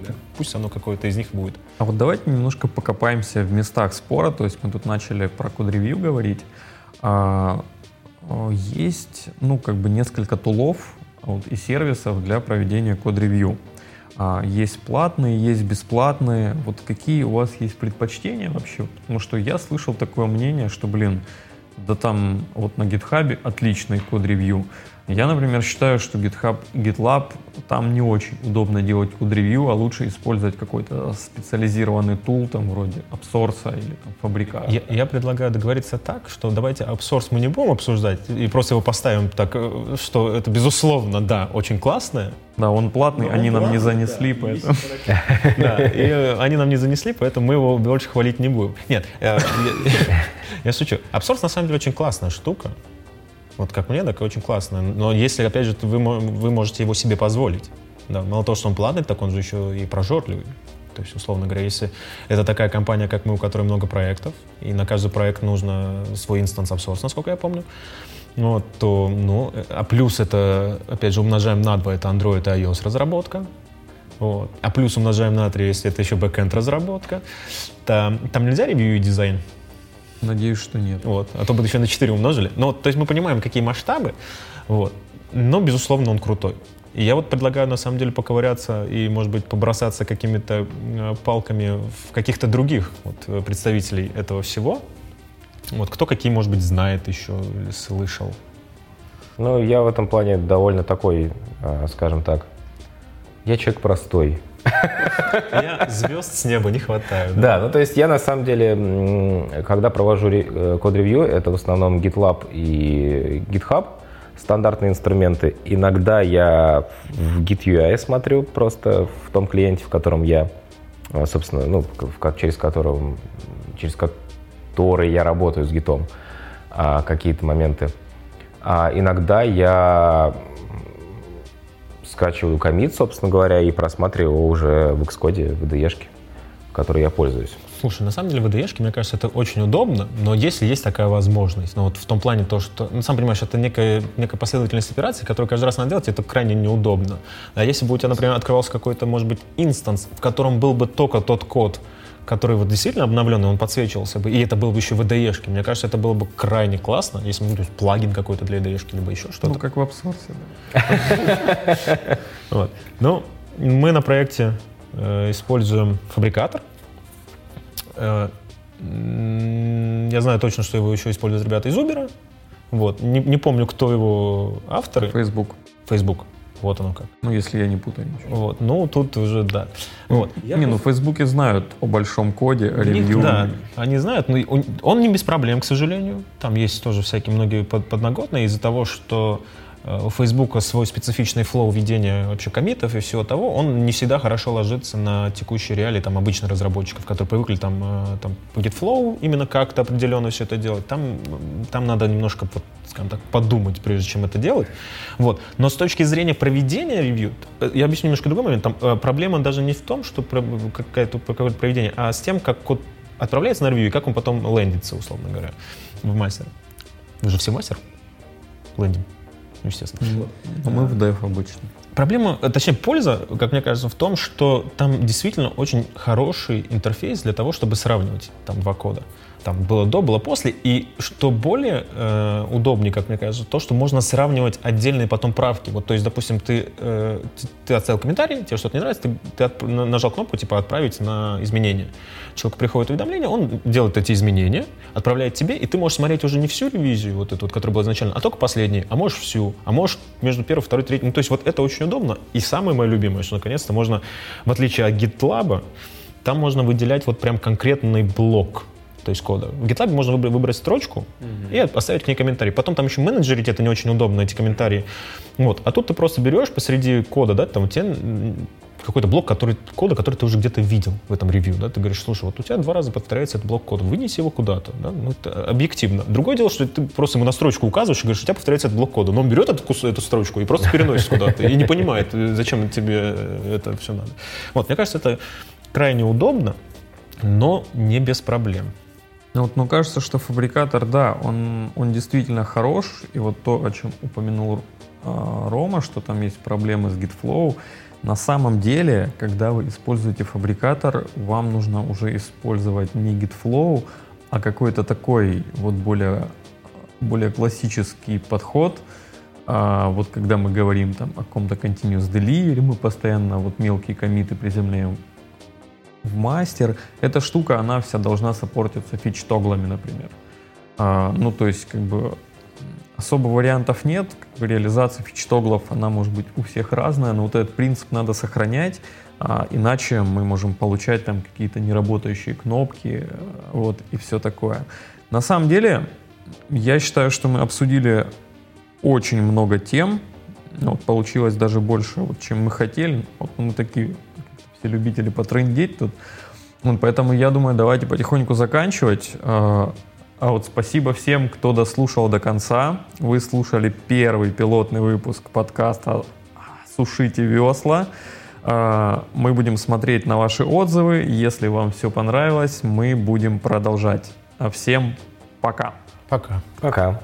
да. пусть оно какое-то из них будет. А вот давайте немножко покопаемся в местах спора, то есть мы тут начали про код-ревью говорить. А, Э, есть, ну, как бы несколько тулов вот, и сервисов для проведения код-ревью. А, есть платные, есть бесплатные. Вот какие у вас есть предпочтения вообще? Потому что я слышал такое мнение, что, блин, да там вот на GitHub отличный код-ревью, я, например, считаю, что GitHub, GitLab, там не очень удобно делать код-ревью, а лучше использовать какой-то специализированный тул, там, вроде апсорса или там, фабрика. Я, я предлагаю договориться так, что давайте апсорс мы не будем обсуждать, и просто его поставим так, э, что это, безусловно, да, очень классное. Да, он платный, они нам не занесли, поэтому... Да, и э, они нам не занесли, поэтому мы его больше хвалить не будем. Нет, э, я шучу. Upsource, на самом деле, очень классная штука. Вот как мне, так очень классно. Но если, опять же, вы, вы можете его себе позволить. Да, мало того, что он платный, так он же еще и прожорливый. То есть, условно говоря, если это такая компания, как мы, у которой много проектов, и на каждый проект нужно свой инстанс апсорс, насколько я помню, вот, то, ну, а плюс это, опять же, умножаем на 2, это Android и iOS разработка, вот. А плюс умножаем на 3, если это еще backend разработка. Там, там нельзя ревью и дизайн? Надеюсь, что нет. Вот. А то бы еще на 4 умножили. Но, то есть мы понимаем, какие масштабы, вот. но, безусловно, он крутой. И я вот предлагаю, на самом деле, поковыряться и, может быть, побросаться какими-то э, палками в каких-то других вот, э, представителей этого всего. Вот кто какие, может быть, знает еще или слышал. Ну, я в этом плане довольно такой, э, скажем так, я человек простой. Я звезд с неба не хватает. Да, ну то есть я на самом деле, когда провожу э, код-ревью, это в основном GitLab и GitHub, стандартные инструменты. Иногда я в Git UI смотрю просто в том клиенте, в котором я, э, собственно, ну, в, через которого, через который я работаю с гитом, а, какие-то моменты. А иногда я скачиваю комит, собственно говоря, и просматриваю его уже в Xcode, в IDE, которой я пользуюсь. Слушай, на самом деле в IDE, мне кажется, это очень удобно, но если есть такая возможность, ну вот в том плане то, что, ну, сам понимаешь, это некая, некая последовательность операций, которую каждый раз надо делать, это крайне неудобно. А если бы у тебя, например, открывался какой-то, может быть, инстанс, в котором был бы только тот код, который вот действительно обновленный, он подсвечивался бы, и это было бы еще в IDE. Мне кажется, это было бы крайне классно, если бы, ну, то есть плагин какой-то для IDE, либо еще что-то. Ну, как в апсорсе, вот. Ну, мы на проекте э, используем фабрикатор. Э, я знаю точно, что его еще используют ребята из Uber. Вот. Не, не помню, кто его авторы. Facebook. Facebook. Вот оно как. Ну, если я не путаю ничего. Вот. Ну, тут уже, да. Вот. Я не, ну, в Фейсбуке знают о большом коде, о ревью. Да, они знают, но он, он не без проблем, к сожалению. Там есть тоже всякие многие под, подноготные из-за того, что у Facebook свой специфичный флоу ведения вообще комитов и всего того, он не всегда хорошо ложится на текущие реалии там обычных разработчиков, которые привыкли там, э, там по GitFlow именно как-то определенно все это делать. Там, там надо немножко, вот, скажем так, подумать, прежде чем это делать. Вот. Но с точки зрения проведения ревью, э, я объясню немножко другой момент. Там проблема даже не в том, что какое-то какое проведение, а с тем, как код отправляется на ревью и как он потом лендится, условно говоря, в мастер. Вы же все мастер? Лендим естественно. Но мы в dev обычно. Проблема, э, точнее, польза, как мне кажется, в том, что там действительно очень хороший интерфейс для того, чтобы сравнивать там два кода там было до, было после. И что более э, удобнее, как мне кажется, то, что можно сравнивать отдельные потом правки. Вот, то есть, допустим, ты, э, ты, ты оставил комментарий, тебе что-то не нравится, ты, ты от, нажал кнопку типа «Отправить на изменения». Человек приходит уведомление, он делает эти изменения, отправляет тебе, и ты можешь смотреть уже не всю ревизию, вот эту, вот, которая была изначально, а только последние, а можешь всю, а можешь между первой, второй, третьей. Ну, то есть вот это очень удобно. И самое мое любимое, что наконец-то можно, в отличие от GitLab, там можно выделять вот прям конкретный блок то есть кода. В GitLab можно выбрать строчку mm-hmm. и оставить к ней комментарий. Потом там еще менеджерить это не очень удобно, эти комментарии. Вот. А тут ты просто берешь посреди кода, да, там у тебя какой-то блок который, кода, который ты уже где-то видел в этом ревью. Да? Ты говоришь, слушай, вот у тебя два раза повторяется этот блок кода, вынеси его куда-то. Да? Ну, это объективно. Другое дело, что ты просто ему на строчку указываешь и говоришь, у тебя повторяется этот блок кода. Но он берет эту, эту строчку и просто переносит куда-то. И не понимает, зачем тебе это все надо. Вот, мне кажется, это крайне удобно, но не без проблем. Ну, вот, ну, кажется, что фабрикатор, да, он, он действительно хорош. И вот то, о чем упомянул э, Рома, что там есть проблемы с GitFlow, на самом деле, когда вы используете фабрикатор, вам нужно уже использовать не GitFlow, а какой-то такой вот более, более классический подход. А, вот когда мы говорим там о каком-то continuous delivery, мы постоянно вот мелкие комиты приземляем в мастер, эта штука, она вся должна саппортиться фич-тоглами, например. А, ну, то есть, как бы, особо вариантов нет. Как бы, реализация фич-тоглов, она может быть у всех разная, но вот этот принцип надо сохранять, а, иначе мы можем получать там какие-то неработающие кнопки, э, вот, и все такое. На самом деле, я считаю, что мы обсудили очень много тем, вот, получилось даже больше, вот, чем мы хотели. Вот мы такие все любители потрындеть тут. Вот, поэтому я думаю, давайте потихоньку заканчивать. А, а вот спасибо всем, кто дослушал до конца. Вы слушали первый пилотный выпуск подкаста «Сушите весла». А, мы будем смотреть на ваши отзывы. Если вам все понравилось, мы будем продолжать. А всем пока. Пока. Пока.